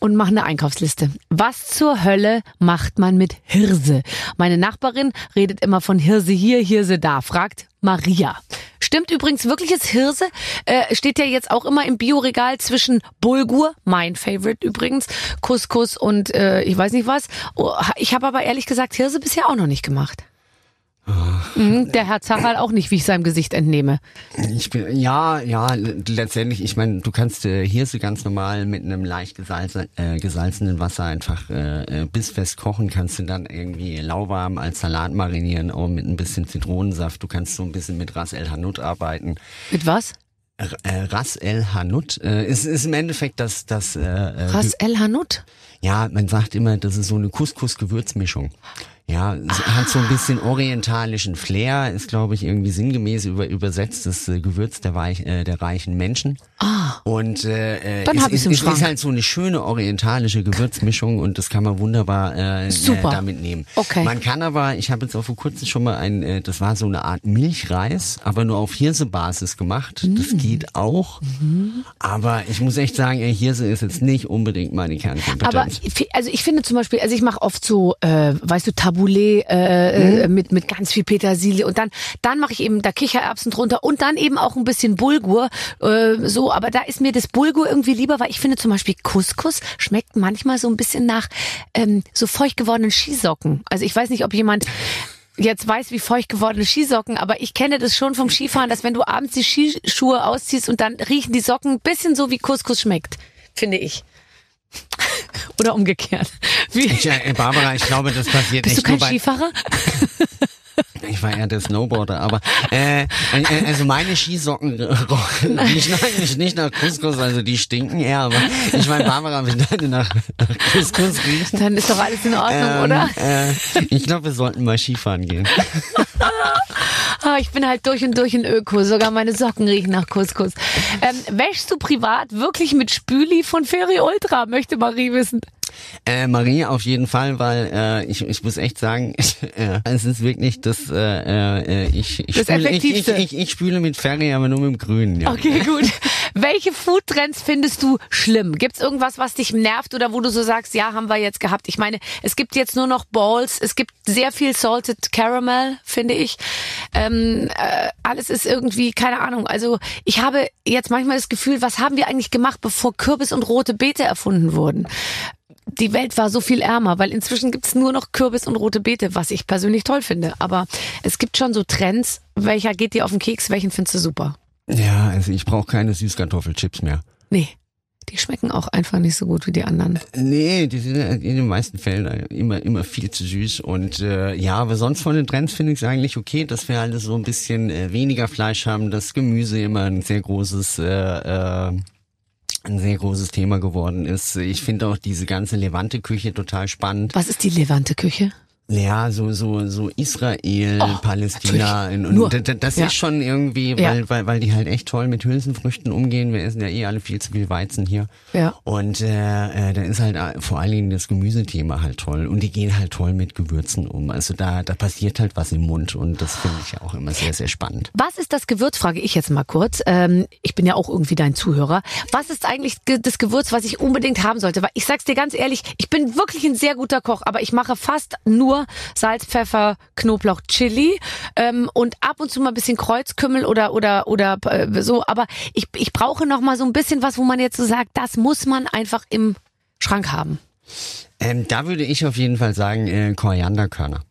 und mache eine Einkaufsliste. Was zur Hölle macht man mit Hirse? Meine Nachbarin redet immer von Hirse hier, Hirse da. Fragt Maria. Stimmt übrigens wirkliches Hirse äh, steht ja jetzt auch immer im Bioregal zwischen Bulgur, mein Favorite übrigens, Couscous und äh, ich weiß nicht was. Oh, ich habe aber ehrlich gesagt Hirse bisher auch noch nicht gemacht. Mhm, der Herr Zacherl auch nicht, wie ich seinem Gesicht entnehme. Ich bin, ja, ja, letztendlich, ich meine, du kannst äh, hier so ganz normal mit einem leicht gesalzen, äh, gesalzenen Wasser einfach äh, äh, bissfest kochen, kannst du dann irgendwie lauwarm als Salat marinieren, auch mit ein bisschen Zitronensaft. Du kannst so ein bisschen mit Ras El Hanut arbeiten. Mit was? Äh, Ras El Hanut äh, ist, ist im Endeffekt das... das äh, äh Ras El Hanut? Ja, man sagt immer, das ist so eine Couscous-Gewürzmischung. Ja, ah. hat so ein bisschen orientalischen Flair, ist glaube ich irgendwie sinngemäß über, übersetzt das äh, Gewürz der, Weich, äh, der reichen Menschen. Ah. Und äh, Dann es, es, es ist halt so eine schöne orientalische Gewürzmischung und das kann man wunderbar äh, Super. Äh, damit nehmen. Okay. Man kann aber, ich habe jetzt auch vor kurzem schon mal ein, äh, das war so eine Art Milchreis, aber nur auf Hirsebasis gemacht. Mm. Das geht auch. Mm. Aber ich muss echt sagen, ey, Hirse ist jetzt nicht unbedingt meine Kernkompetenz. Aber also ich finde zum Beispiel, also ich mache oft so, äh, weißt du, Taboulet äh, mhm. mit mit ganz viel Petersilie und dann dann mache ich eben da Kichererbsen drunter und dann eben auch ein bisschen Bulgur äh, so. Aber da ist mir das Bulgur irgendwie lieber, weil ich finde zum Beispiel Couscous schmeckt manchmal so ein bisschen nach ähm, so feucht gewordenen Skisocken. Also ich weiß nicht, ob jemand jetzt weiß, wie feucht gewordene Skisocken, aber ich kenne das schon vom Skifahren, dass wenn du abends die Skischuhe ausziehst und dann riechen die Socken ein bisschen so wie Couscous schmeckt, finde ich. [LAUGHS] Oder umgekehrt. Wie? Ich, äh, Barbara, ich glaube, das passiert Bist nicht du kein nur bei, Skifahrer? [LAUGHS] Ich war eher der Snowboarder, aber äh, äh also meine Skisocken rochen [LAUGHS] nicht, nach, nicht, nicht nach Couscous, also die stinken eher, aber ich meine, Barbara, wenn deine nach, nach Couscous riechen. Dann ist doch alles in Ordnung, ähm, oder? Äh, ich glaube, wir sollten mal Skifahren gehen. Ah, ich bin halt durch und durch ein Öko, sogar meine Socken riechen nach Couscous. Ähm, wäschst du privat wirklich mit Spüli von Ferry Ultra, möchte Marie wissen. Äh, Marie auf jeden Fall, weil äh, ich, ich muss echt sagen, [LAUGHS] äh, es ist wirklich das, äh, äh, ich, ich, das spüle, ich, ich, ich, ich spüle mit Ferry, aber nur mit dem Grünen. Ja. Okay, gut. Welche Foodtrends findest du schlimm? Gibt's irgendwas, was dich nervt oder wo du so sagst, ja, haben wir jetzt gehabt? Ich meine, es gibt jetzt nur noch Balls, es gibt sehr viel Salted Caramel, finde ich. Ähm, äh, alles ist irgendwie, keine Ahnung. Also ich habe jetzt manchmal das Gefühl, was haben wir eigentlich gemacht, bevor Kürbis und rote Beete erfunden wurden? die Welt war so viel ärmer, weil inzwischen gibt's nur noch Kürbis und rote Beete, was ich persönlich toll finde. Aber es gibt schon so Trends, welcher geht dir auf den Keks, welchen findest du super? Ja, also ich brauche keine Süßkartoffelchips mehr. Nee. Die schmecken auch einfach nicht so gut wie die anderen. Nee, die sind in den meisten Fällen immer immer viel zu süß und äh, ja, aber sonst von den Trends finde ich es eigentlich okay, dass wir alle so ein bisschen äh, weniger Fleisch haben, das Gemüse immer ein sehr großes äh, äh, ein sehr großes Thema geworden ist. Ich finde auch diese ganze Levante-Küche total spannend. Was ist die Levante-Küche? Ja, so so so Israel, Oh, Palästina natürlich. und, Nur. das Ja. ist schon irgendwie, Ja. weil, weil weil die halt echt toll mit Hülsenfrüchten umgehen. Wir essen ja eh alle viel zu viel Weizen hier. Ja. Und äh, äh, da ist halt äh, vor allen Dingen das Gemüsethema halt toll und die gehen halt toll mit Gewürzen um. Also da da passiert halt was im Mund und das finde ich ja auch immer sehr sehr spannend. Was ist das Gewürz, frage ich jetzt mal kurz. Ähm, ich bin ja auch irgendwie dein Zuhörer. Was ist eigentlich ge- das Gewürz, was ich unbedingt haben sollte? Weil ich sag's dir ganz ehrlich, ich bin wirklich ein sehr guter Koch, aber ich mache fast nur Salz, Pfeffer, Knoblauch, Chili ähm, und ab und zu mal ein bisschen Kreuzkümmel oder oder oder äh, so. Aber ich, ich brauche noch mal so ein bisschen was, wo man jetzt so sagt, das muss man einfach im Schrank haben. Ähm, da würde ich auf jeden Fall sagen äh, Korianderkörner.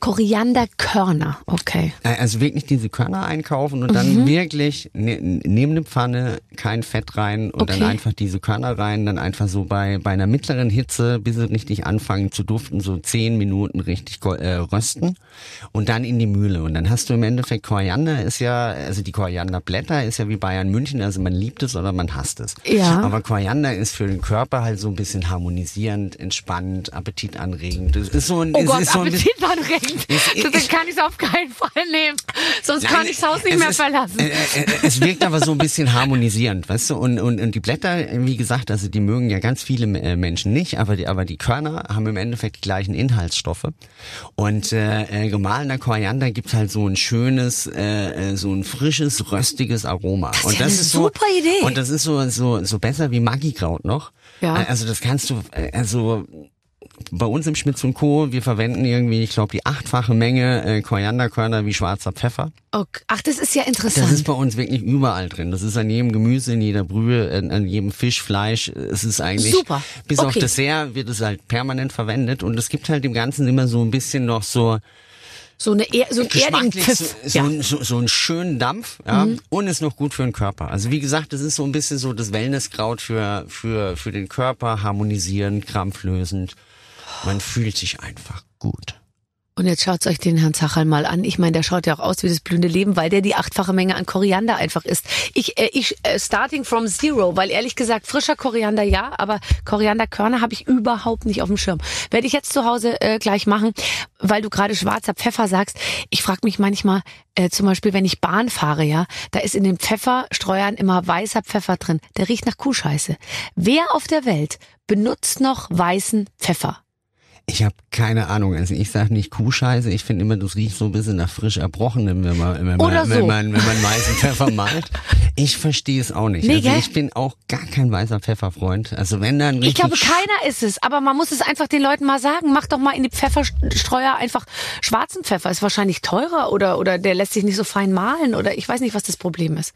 Korianderkörner, okay. Äh, Also wirklich diese Körner einkaufen und Mhm. dann wirklich ne, neben eine Pfanne kein Fett rein und Okay. dann einfach diese Körner rein, dann einfach so bei bei einer mittleren Hitze, bis sie richtig anfangen zu duften, so zehn Minuten richtig äh, rösten und dann in die Mühle und dann hast du im Endeffekt Koriander ist ja, also die Korianderblätter ist ja wie Bayern München, also man liebt es oder man hasst es. Ja. Aber Koriander ist für den Körper halt so ein bisschen harmonisierend, entspannt, appetitanregend. Das ist so ein, Oh Gott, ist so ein bisschen- Appetitanregend. Ich- Das ich- kann ich auf keinen Fall nehmen. Sonst Nein, kann ich das Haus nicht es mehr ist, verlassen. Äh, äh, es wirkt aber so ein bisschen harmonisierend, weißt du? Und, und, und die Blätter, wie gesagt, also die mögen ja ganz viele äh, Menschen nicht, aber die, aber die Körner haben im Endeffekt die gleichen Inhaltsstoffe. Und äh, äh, gemahlener Koriander gibt halt so ein schönes, äh, äh, so ein frisches, röstiges Aroma. ist und ja eine so, super Idee. Und das ist so, so, so besser wie Maggi-Kraut noch. Ja. Äh, Also das kannst du, äh, also bei uns im Schmitz und Co., wir verwenden irgendwie, ich glaube, die achtfache Menge äh, Korianderkörner wie schwarzer Pfeffer. Okay. Ach, das ist ja interessant. Das ist bei uns wirklich überall drin. Das ist an jedem Gemüse, in jeder Brühe, an, jedem Fisch, Fleisch. Es ist eigentlich Super. bis auf Okay. Dessert wird es halt permanent verwendet und es gibt halt dem Ganzen immer so ein bisschen noch so so, eine er so ein erdigen so, Pfiff. so, Ja. ein- so, so einen schönen Dampf ja, und ist noch gut für den Körper. Also wie gesagt, das ist so ein bisschen so das Wellnesskraut für für für den Körper, harmonisierend, krampflösend. Man fühlt sich einfach gut. Und jetzt schaut euch den Herrn Zachal mal an. Ich meine, der schaut ja auch aus wie das blühende Leben, weil der die achtfache Menge an Koriander einfach isst. Ich, äh, ich äh, starting from zero, weil ehrlich gesagt, frischer Koriander ja, aber Korianderkörner habe ich überhaupt nicht auf dem Schirm. Werde ich jetzt zu Hause äh, gleich machen, weil du gerade schwarzer Pfeffer sagst. Ich frage mich manchmal, äh, zum Beispiel, wenn ich Bahn fahre, ja, da ist in den Pfefferstreuern immer weißer Pfeffer drin. Der riecht nach Kuhscheiße. Wer auf der Welt benutzt noch weißen Pfeffer? Ich habe keine Ahnung. Also ich sage nicht Kuhscheiße. Ich finde immer, das riecht so ein bisschen nach frisch erbrochenem, wenn man, wenn man, Oder wenn so. man, wenn man weißen Pfeffer [LAUGHS] malt. Ich verstehe es auch nicht. Nee, also ich bin auch gar kein weißer Pfefferfreund. Also wenn dann richtig Ich glaube, keiner ist es, aber man muss es einfach den Leuten mal sagen. Mach doch mal in die Pfefferstreuer einfach schwarzen Pfeffer. Ist wahrscheinlich teurer oder, oder der lässt sich nicht so fein mahlen oder ich weiß nicht, was das Problem ist.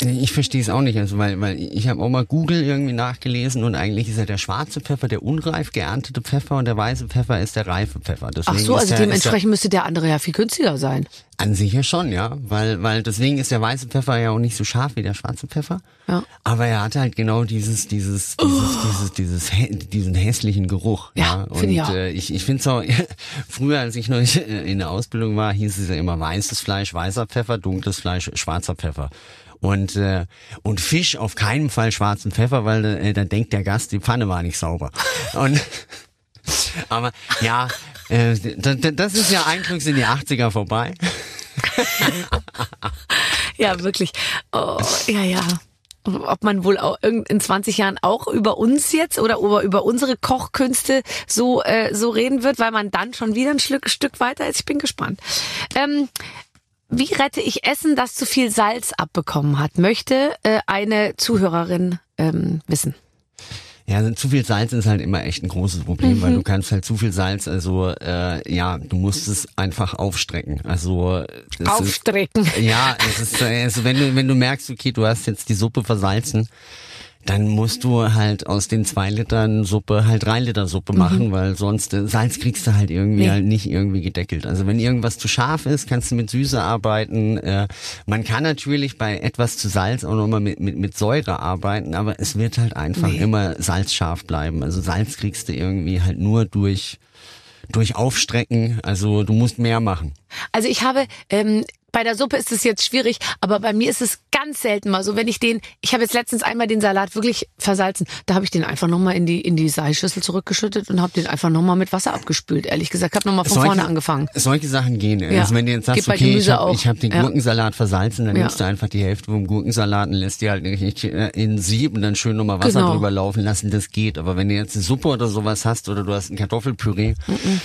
Ich verstehe es auch nicht, also weil, weil ich habe auch mal Google irgendwie nachgelesen und eigentlich ist ja der schwarze Pfeffer der unreif geerntete Pfeffer und der weiße Pfeffer ist der reife Pfeffer. Deswegen Ach so, also der, dementsprechend müsste der andere ja viel günstiger sein. an sich ja schon, ja, weil weil deswegen ist der weiße Pfeffer ja auch nicht so scharf wie der schwarze Pfeffer. Ja. Aber er hat halt genau dieses dieses dieses dieses dieses hä- diesen hässlichen Geruch. Ja, Ja, und ich auch. Äh, ich ich finde es auch [LAUGHS] früher, als ich noch in der Ausbildung war, hieß es ja immer weißes Fleisch weißer Pfeffer, dunkles Fleisch schwarzer Pfeffer. Und, äh, und Fisch auf keinen Fall schwarzen Pfeffer, weil äh, dann denkt der Gast, die Pfanne war nicht sauber. Und, [LAUGHS] aber ja, äh, das ist ja eigentlich sind die 80er vorbei. [LAUGHS] Ja, wirklich. Oh, ja, ja. Ob man wohl auch in 20 Jahren auch über uns jetzt oder über, über unsere Kochkünste so, äh, so reden wird, weil man dann schon wieder ein Stück, Stück weiter ist. Ich bin gespannt. Ähm, wie rette ich Essen, das zu viel Salz abbekommen hat, möchte äh, eine Zuhörerin ähm, wissen. Ja, also zu viel Salz ist halt immer echt ein großes Problem, Mhm. weil du kannst halt zu viel Salz, also äh, ja, du musst es einfach aufstrecken. Also es ist, Aufstrecken. Ja, es ist also wenn du wenn du merkst, okay, du hast jetzt die Suppe versalzen, dann musst du halt aus den zwei Litern Suppe halt drei Liter Suppe machen, weil sonst äh, Salz kriegst du halt irgendwie Mhm. Nee. halt nicht irgendwie gedeckelt. Also wenn irgendwas zu scharf ist, kannst du mit Süße arbeiten. Äh, man kann natürlich bei etwas zu Salz auch nochmal mit, mit, mit Säure arbeiten, aber es wird halt einfach Nee. immer salzscharf bleiben. Also Salz kriegst du irgendwie halt nur durch durch Aufstrecken. Also du musst mehr machen. Also ich habe ähm, bei der Suppe ist es jetzt schwierig, aber bei mir ist es ganz selten mal so, wenn ich den, ich habe jetzt letztens einmal den Salat wirklich versalzen, da habe ich den einfach nochmal in die in die Salzschüssel zurückgeschüttet und habe den einfach nochmal mit Wasser abgespült. Ehrlich gesagt, habe nochmal von Solche- vorne angefangen. Solche Sachen gehen. Ja. Also wenn du jetzt sagst, Geht okay, ich habe hab den Ja. Gurkensalat versalzen, dann Ja. nimmst du einfach die Hälfte vom Gurkensalat und lässt die halt nicht äh, in Sieb und dann schön nochmal Wasser Genau. drüber laufen lassen. Das geht. Aber wenn du jetzt eine Suppe oder sowas hast oder du hast ein Kartoffelpüree,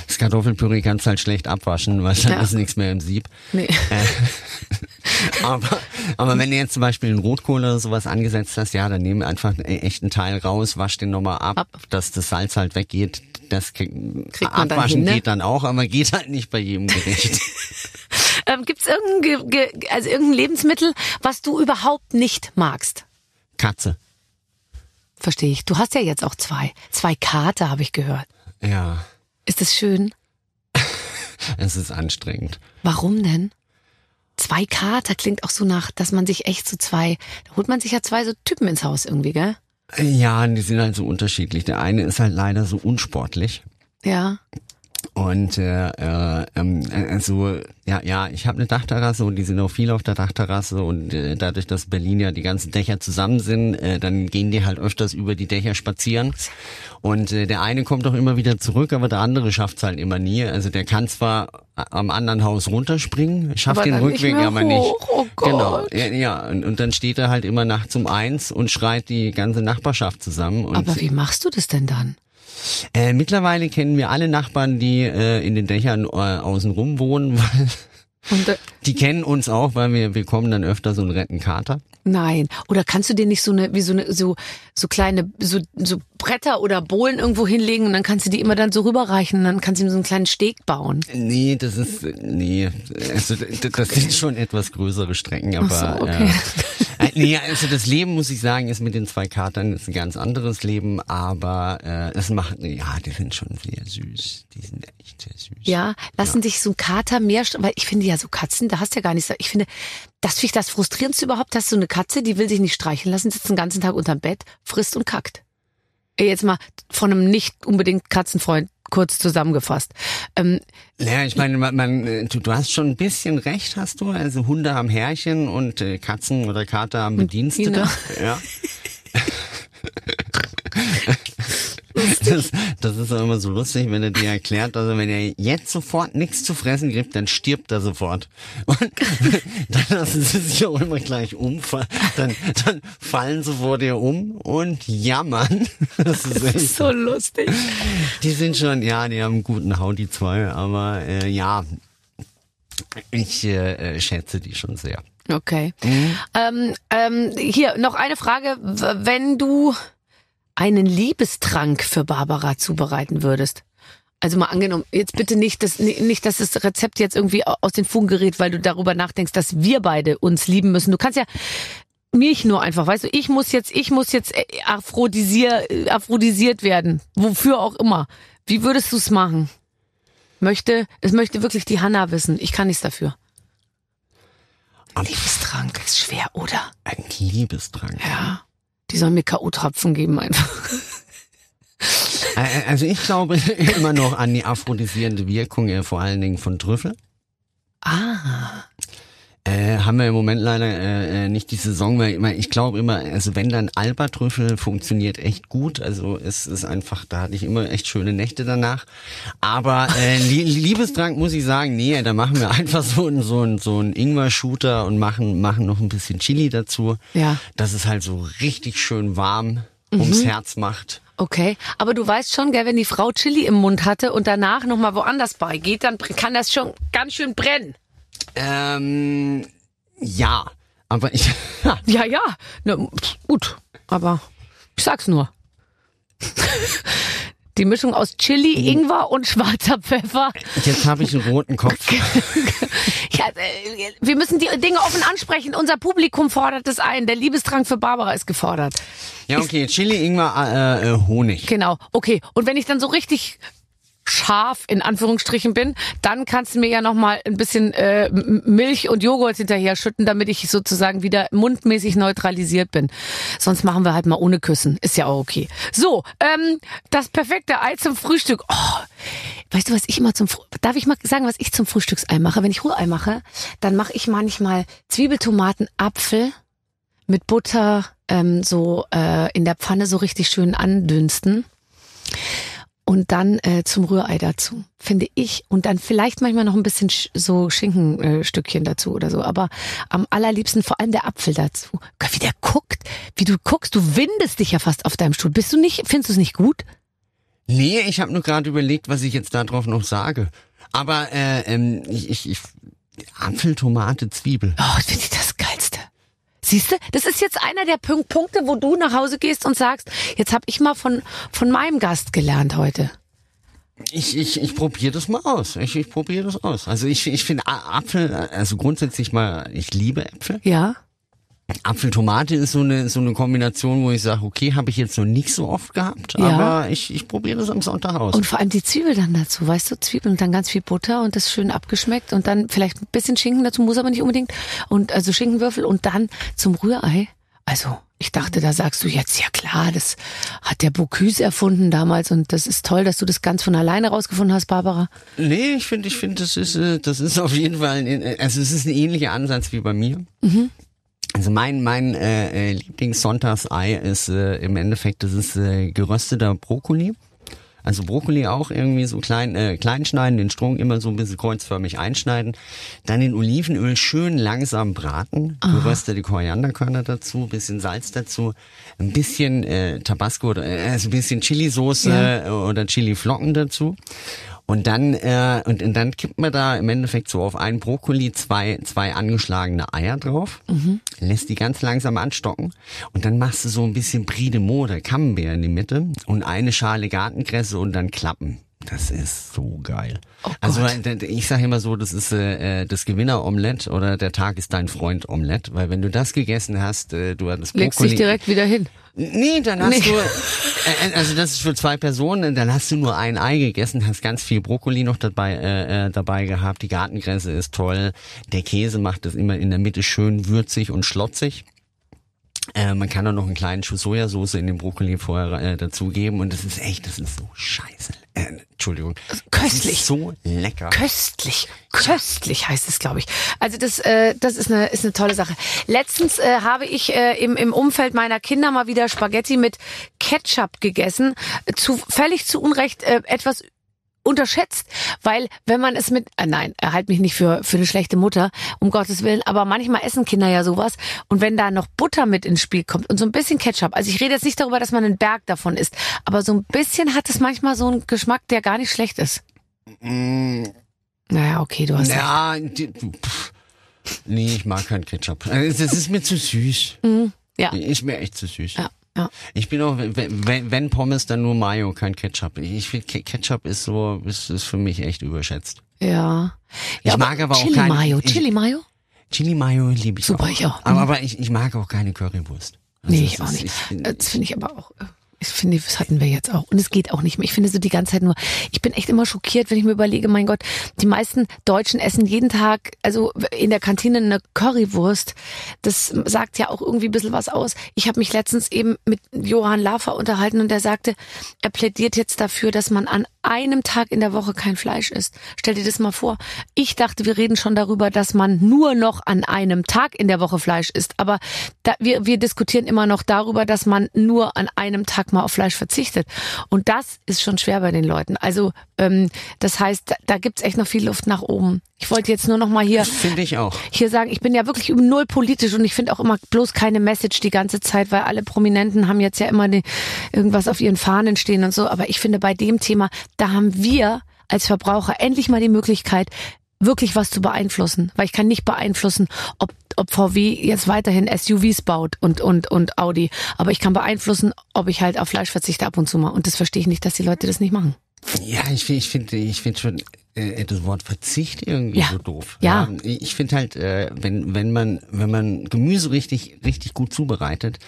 das Kartoffelpüree kannst du halt schlecht abwaschen, weil dann ist nichts mehr im Sieb. Nee. [LAUGHS] Aber, aber wenn du jetzt zum Beispiel einen Rotkohl oder sowas angesetzt hast, ja, dann nimm einfach einen echten Teil raus, wasch den nochmal ab, Ab. dass das Salz halt weggeht. Das krieg, Kriegt man dann abwaschen hin, ne? geht dann auch, aber geht halt nicht bei jedem Gericht. [LAUGHS] [LAUGHS] Ähm, Gibt es irgendein, Ge Ge also irgendein Lebensmittel, was du überhaupt nicht magst? Katze. Verstehe ich. Du hast ja jetzt auch zwei. Zwei Kater, habe ich gehört. Ja, Ist das schön? es ist anstrengend. Warum denn? Zwei Kater klingt auch so nach, dass man sich echt so zwei, da holt man sich ja zwei so Typen ins Haus irgendwie, gell? Ja, die sind halt so unterschiedlich. Der eine ist halt leider so unsportlich. Ja. Und äh, äh, ähm, also ja, ja, ich habe eine Dachterrasse und die sind auch viel auf der Dachterrasse und äh, dadurch, dass Berlin ja die ganzen Dächer zusammen sind, äh, dann gehen die halt öfters über die Dächer spazieren. Und äh, der eine kommt auch immer wieder zurück, aber der andere schafft's halt immer nie. Also der kann zwar am anderen Haus runterspringen, schafft Aber den nicht Rückweg aber nicht. hoch. Oh Gott. Genau. Ja, ja. Und, und dann steht er halt immer nachts um eins und schreit die ganze Nachbarschaft zusammen. Aber wie machst du das denn dann? Äh, mittlerweile kennen wir alle Nachbarn, die äh, in den Dächern äh, außenrum wohnen, [LAUGHS] weil Und, äh, die kennen uns auch, weil wir, wir kommen dann öfter so einen retten Kater. nein. Oder kannst du dir nicht so eine, wie so eine, so, so kleine, so, so Bretter oder Bohlen irgendwo hinlegen und dann kannst du die immer dann so rüberreichen und dann kannst du ihm so einen kleinen Steg bauen. Nee, das ist, nee, also das sind schon etwas größere Strecken, aber Ach so, okay. äh, nee, also das Leben, muss ich sagen, ist mit den zwei Katern ist ein ganz anderes Leben, aber äh, es macht, ja, die sind schon sehr süß, die sind echt sehr süß. Ja, lassen dich so ein Kater mehr, weil ich finde ja so Katzen, da hast du ja gar nichts. Ich finde, das finde ich das frustrierendste überhaupt, dass so eine Katze, die will sich nicht streicheln lassen, sitzt den ganzen Tag unterm Bett, frisst und kackt. Jetzt mal von einem nicht unbedingt Katzenfreund kurz zusammengefasst. Ähm, Ja, ich meine, man, man, äh, du, du hast schon ein bisschen recht, hast du. Also Hunde haben Herrchen und äh, Katzen oder Kater haben Bedienstete. Hühner. Ja. [LAUGHS] Das, das ist auch immer so lustig, wenn er dir erklärt, also wenn er jetzt sofort nichts zu fressen kriegt, dann stirbt er sofort. Und dann lassen sie sich auch immer gleich umfallen. Dann, dann fallen sie vor dir um und jammern. Das ist echt so lustig. die sind schon, ja, die haben einen guten Hau, die zwei, aber äh, ja, ich äh, äh, schätze die schon sehr. Okay. Ähm, ähm, hier noch eine Frage. Wenn du einen Liebestrank für Barbara zubereiten würdest, also mal angenommen, jetzt bitte nicht, dass, nicht, dass das Rezept jetzt irgendwie au- aus den Fugen gerät, weil du darüber nachdenkst, dass wir beide uns lieben müssen. Du kannst ja mich nur einfach, weißt du, ich muss jetzt, ich muss jetzt äh, aphrodisier, äh, aphrodisiert werden, wofür auch immer. Wie würdest du es machen? Möchte, es möchte wirklich die Hanna wissen. Ich kann nichts dafür. Und Liebestrank ist schwer, oder? ein Liebestrank. Ja. Die sollen mir K.O.-Tropfen geben einfach. [LAUGHS] Also ich glaube [LAUGHS] immer noch an die aphrodisierende Wirkung, äh, vor allen Dingen von Trüffel. Ah. Äh, haben wir im Moment leider äh, äh, nicht die Saison, weil immer, ich glaube immer, also wenn dann Alba-Trüffel funktioniert echt gut, also es ist einfach, da hatte ich immer echt schöne Nächte danach. Aber äh, Lie- Liebestrank muss ich sagen, nee, da machen wir einfach so einen so einen so einen Ingwer-Shooter und machen machen noch ein bisschen Chili dazu, Ja. dass es halt so richtig schön warm ums Herz macht. Okay. Aber du weißt schon, gell, wenn die Frau Chili im Mund hatte und danach nochmal woanders beigeht, dann kann das schon ganz schön brennen. Ähm, ja, aber ich [LAUGHS] Ja, ja. Na, gut. Aber ich sag's nur. [LAUGHS] Die Mischung aus Chili, Ingwer und schwarzer Pfeffer. jetzt habe ich einen roten Kopf. [LAUGHS] Ja, äh, wir müssen die Dinge offen ansprechen. Unser Publikum fordert es ein. Der Liebestrank für Barbara ist gefordert. Ja, okay, Chili, Ingwer, äh, äh, Honig. Genau. Okay. Und wenn ich dann so richtig scharf in Anführungsstrichen bin, dann kannst du mir ja noch mal ein bisschen äh, Milch und Joghurt hinterher schütten, damit ich sozusagen wieder mundmäßig neutralisiert bin. Sonst machen wir halt mal ohne Küssen, ist ja auch okay. So, ähm, das perfekte Ei zum Frühstück. Oh, weißt du, was ich immer zum Fr darf ich mal sagen, was ich zum Frühstücksei mache? Wenn ich Rührei mache, dann mache ich manchmal Zwiebel, Tomaten, Apfel mit Butter ähm, so äh, in der Pfanne so richtig schön andünsten und dann äh, zum Rührei dazu, finde ich. Und dann vielleicht manchmal noch ein bisschen sch so Schinkenstückchen äh, dazu oder so. Aber am allerliebsten vor allem der Apfel dazu. Gott, wie der guckt, wie du guckst, du windest dich ja fast auf deinem Stuhl. Bist du nicht, findest du es nicht gut? Nee, ich habe nur gerade überlegt, was ich jetzt darauf noch sage. Aber äh, ähm, ich, ich, ich Apfel, Tomate, Zwiebel. Oh, finde ich das. Siehst du, das ist jetzt einer der Punk Punkte, wo du nach Hause gehst und sagst, jetzt habe ich mal von, von meinem Gast gelernt heute. Ich, ich, ich probiere das mal aus. Ich, ich probiere das aus. Also ich, ich finde Apfel, also grundsätzlich mal, ich liebe Äpfel. Ja? Apfel, Tomate ist so eine, so eine Kombination, wo ich sage, okay, habe ich jetzt noch nicht so oft gehabt, Ja. aber ich, ich probiere das am Sonntag aus. Und vor allem die Zwiebel dann dazu, weißt du, Zwiebeln und dann ganz viel Butter und das schön abgeschmeckt und dann vielleicht ein bisschen Schinken dazu, muss aber nicht unbedingt. Und also Schinkenwürfel und dann zum Rührei. Also, ich dachte, da sagst du jetzt, ja klar, das hat der Bocuse erfunden damals und das ist toll, dass du das ganz von alleine rausgefunden hast, Barbara. Nee, ich finde, ich finde, das ist, äh, das ist auf jeden Fall, ein, also es ist ein ähnlicher Ansatz wie bei mir. Also mein mein äh, äh, Lieblingssonntagsei ist äh, im Endeffekt, das ist äh, gerösteter Brokkoli. Also Brokkoli auch irgendwie so klein, äh, klein schneiden, den Strunk immer so ein bisschen kreuzförmig einschneiden, dann in Olivenöl schön langsam braten, geröstete Korianderkörner dazu, bisschen Salz dazu, ein bisschen äh, Tabasco, oder, äh, also ein bisschen Chili-Soße äh, oder Chili-Flocken dazu. Und dann, äh, und, und dann kippt man da im Endeffekt so auf einen Brokkoli zwei, zwei angeschlagene Eier drauf, lässt die ganz langsam anstocken und dann machst du so ein bisschen Brie de Meaux oder Camembert in die Mitte und eine Schale Gartenkresse und dann Klappen. Das ist so geil. also ich sage immer so, das ist äh, äh, das Gewinner-Omelett oder der Tag ist dein Freund-Omelett, weil wenn du das gegessen hast, äh, du hattest Legst Brokkoli. dich direkt wieder hin. Nee, dann hast Nee. du, äh, also das ist für zwei Personen, dann hast du nur ein Ei gegessen, hast ganz viel Brokkoli noch dabei, äh, äh, dabei gehabt, die Gartenkresse ist toll, der Käse macht es immer in der Mitte schön würzig und schlotzig. Äh, man kann auch noch einen kleinen Schuss Sojasauce in den Brokkoli vorher äh, dazugeben und das ist echt, das ist so scheiße. Äh, Entschuldigung. Das Köstlich. ist so lecker. Köstlich, köstlich heißt es, glaube ich. Also das, äh, das ist eine ist eine tolle Sache. Letztens äh, habe ich äh, im im Umfeld meiner Kinder mal wieder Spaghetti mit Ketchup gegessen, zu völlig zu Unrecht äh, etwas unterschätzt, weil wenn man es mit, äh, nein, er halt mich nicht für für eine schlechte Mutter, um Gottes willen, aber manchmal essen Kinder ja sowas und wenn da noch Butter mit ins Spiel kommt und so ein bisschen Ketchup, also ich rede jetzt nicht darüber, dass man einen Berg davon isst, aber so ein bisschen hat es manchmal so einen Geschmack, der gar nicht schlecht ist. Naja, okay, du hast. Ja, die, pff. nee, ich mag keinen Ketchup. Also, Das ist mir zu süß. Ja. Ist mir echt zu süß. Ja, ja. Ich bin auch, wenn, wenn Pommes, dann nur Mayo, kein Ketchup. Ich finde, Ke- Ketchup ist so, ist, ist für mich echt überschätzt. Ja. Ich ja, mag aber auch Chili keine- Mayo, ich- Chili Mayo? Chili Mayo liebe ich Super, auch. ich auch. Aber, Mhm. aber ich, ich mag auch keine Currywurst. Also Nee, ich auch nicht. Ich, Äh, Das finde ich aber auch. Ich finde, das hatten wir jetzt auch. Und es geht auch nicht mehr. Ich finde so die ganze Zeit nur, ich bin echt immer schockiert, wenn ich mir überlege, mein Gott, die meisten Deutschen essen jeden Tag, also in der Kantine eine Currywurst. Das sagt ja auch irgendwie ein bisschen was aus. Ich habe mich letztens eben mit Johann Lafer unterhalten und der sagte, er plädiert jetzt dafür, dass man an einem Tag in der Woche kein Fleisch isst. Stell dir das mal vor. Ich dachte, wir reden schon darüber, dass man nur noch an einem Tag in der Woche Fleisch isst. Aber da, wir, wir diskutieren immer noch darüber, dass man nur an einem Tag mal auf Fleisch verzichtet. Und das ist schon schwer bei den Leuten. Also ähm, das heißt, da, gibt's echt noch viel Luft nach oben. Ich wollte jetzt nur noch mal hier Finde ich auch. hier sagen, ich bin ja wirklich null politisch und ich finde auch immer bloß keine Message die ganze Zeit, weil alle Prominenten haben jetzt ja immer die, irgendwas auf ihren Fahnen stehen und so. Aber ich finde bei dem Thema, da haben wir als Verbraucher endlich mal die Möglichkeit, wirklich was zu beeinflussen. Weil ich kann nicht beeinflussen, ob, ob VW jetzt weiterhin SUVs baut und, und, und Audi. Aber ich kann beeinflussen, ob ich halt auf Fleisch verzichte ab und zu mal. Und das verstehe ich nicht, dass die Leute das nicht machen. Ja, ich finde, ich finde, ich finde schon äh, das Wort Verzicht irgendwie Ja. so doof. Ja. Ich finde halt, äh, wenn wenn man wenn man Gemüse richtig richtig gut zubereitet,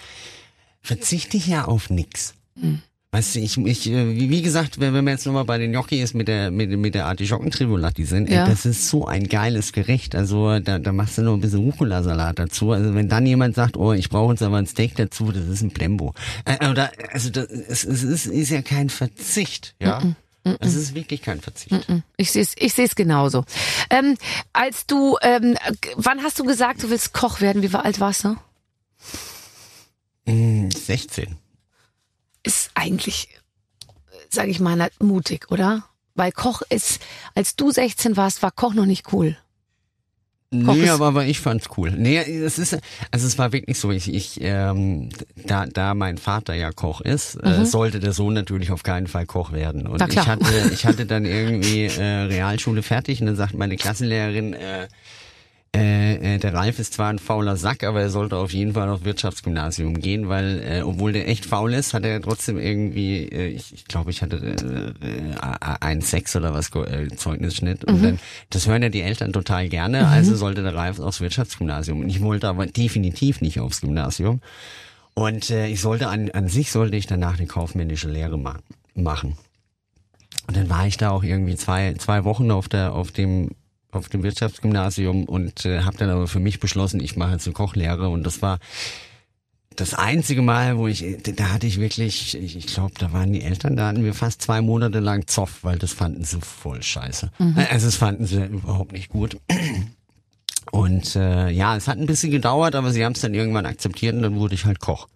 verzichte ich ja auf nix. Mhm. Weißt du, ich, ich äh, wie gesagt, wenn wenn man jetzt nochmal bei den Gnocchi ist mit der mit, mit der Artischockentrivolati sind, Ja. ey, das ist so ein geiles Gericht. Also da, da machst du noch ein bisschen Rucola-Salat dazu. Also wenn dann jemand sagt, oh, ich brauche jetzt aber ein Steak dazu, das ist ein Blembo. Äh, oder also das, es, es ist, ist ja kein Verzicht, ja. Es ist wirklich kein Verzicht. Ich sehe es ich seh's genauso. Ähm, als du, ähm, wann hast du gesagt, du willst Koch werden? Wie alt warst du? Mm, 16. Ist eigentlich, sage ich mal, mutig, oder? Weil Koch ist, als du 16 warst, war Koch noch nicht cool. Koch Nee, aber, aber ich fand's cool. Nee, es ist, also es war wirklich so, ich, ich ähm, da, da mein Vater ja Koch ist, äh, sollte der Sohn natürlich auf keinen Fall Koch werden. Und Mhm. Ich hatte, ich hatte dann irgendwie äh, Realschule fertig und dann sagt meine Klassenlehrerin, äh, äh, äh, der Ralf ist zwar ein fauler Sack, aber er sollte auf jeden Fall auf Wirtschaftsgymnasium gehen, weil äh, obwohl der echt faul ist, hat er trotzdem irgendwie, äh, ich, ich glaube, ich hatte äh, äh, ein Sex oder was äh, Zeugnisschnitt und dann das hören ja die Eltern total gerne, also sollte der Ralf aufs Wirtschaftsgymnasium. Und ich wollte aber definitiv nicht aufs Gymnasium. Und äh, ich sollte an, an sich sollte ich danach eine kaufmännische Lehre ma machen. Und dann war ich da auch irgendwie zwei, zwei Wochen auf der, auf dem, auf dem Wirtschaftsgymnasium und äh, habe dann aber für mich beschlossen, ich mache jetzt eine Kochlehre und das war das einzige Mal, wo ich, da hatte ich wirklich, ich, ich glaube, da waren die Eltern, da hatten wir fast zwei Monate lang Zoff, weil das fanden sie voll scheiße. Also das fanden sie überhaupt nicht gut. Und äh, ja, es hat ein bisschen gedauert, aber sie haben es dann irgendwann akzeptiert und dann wurde ich halt Koch.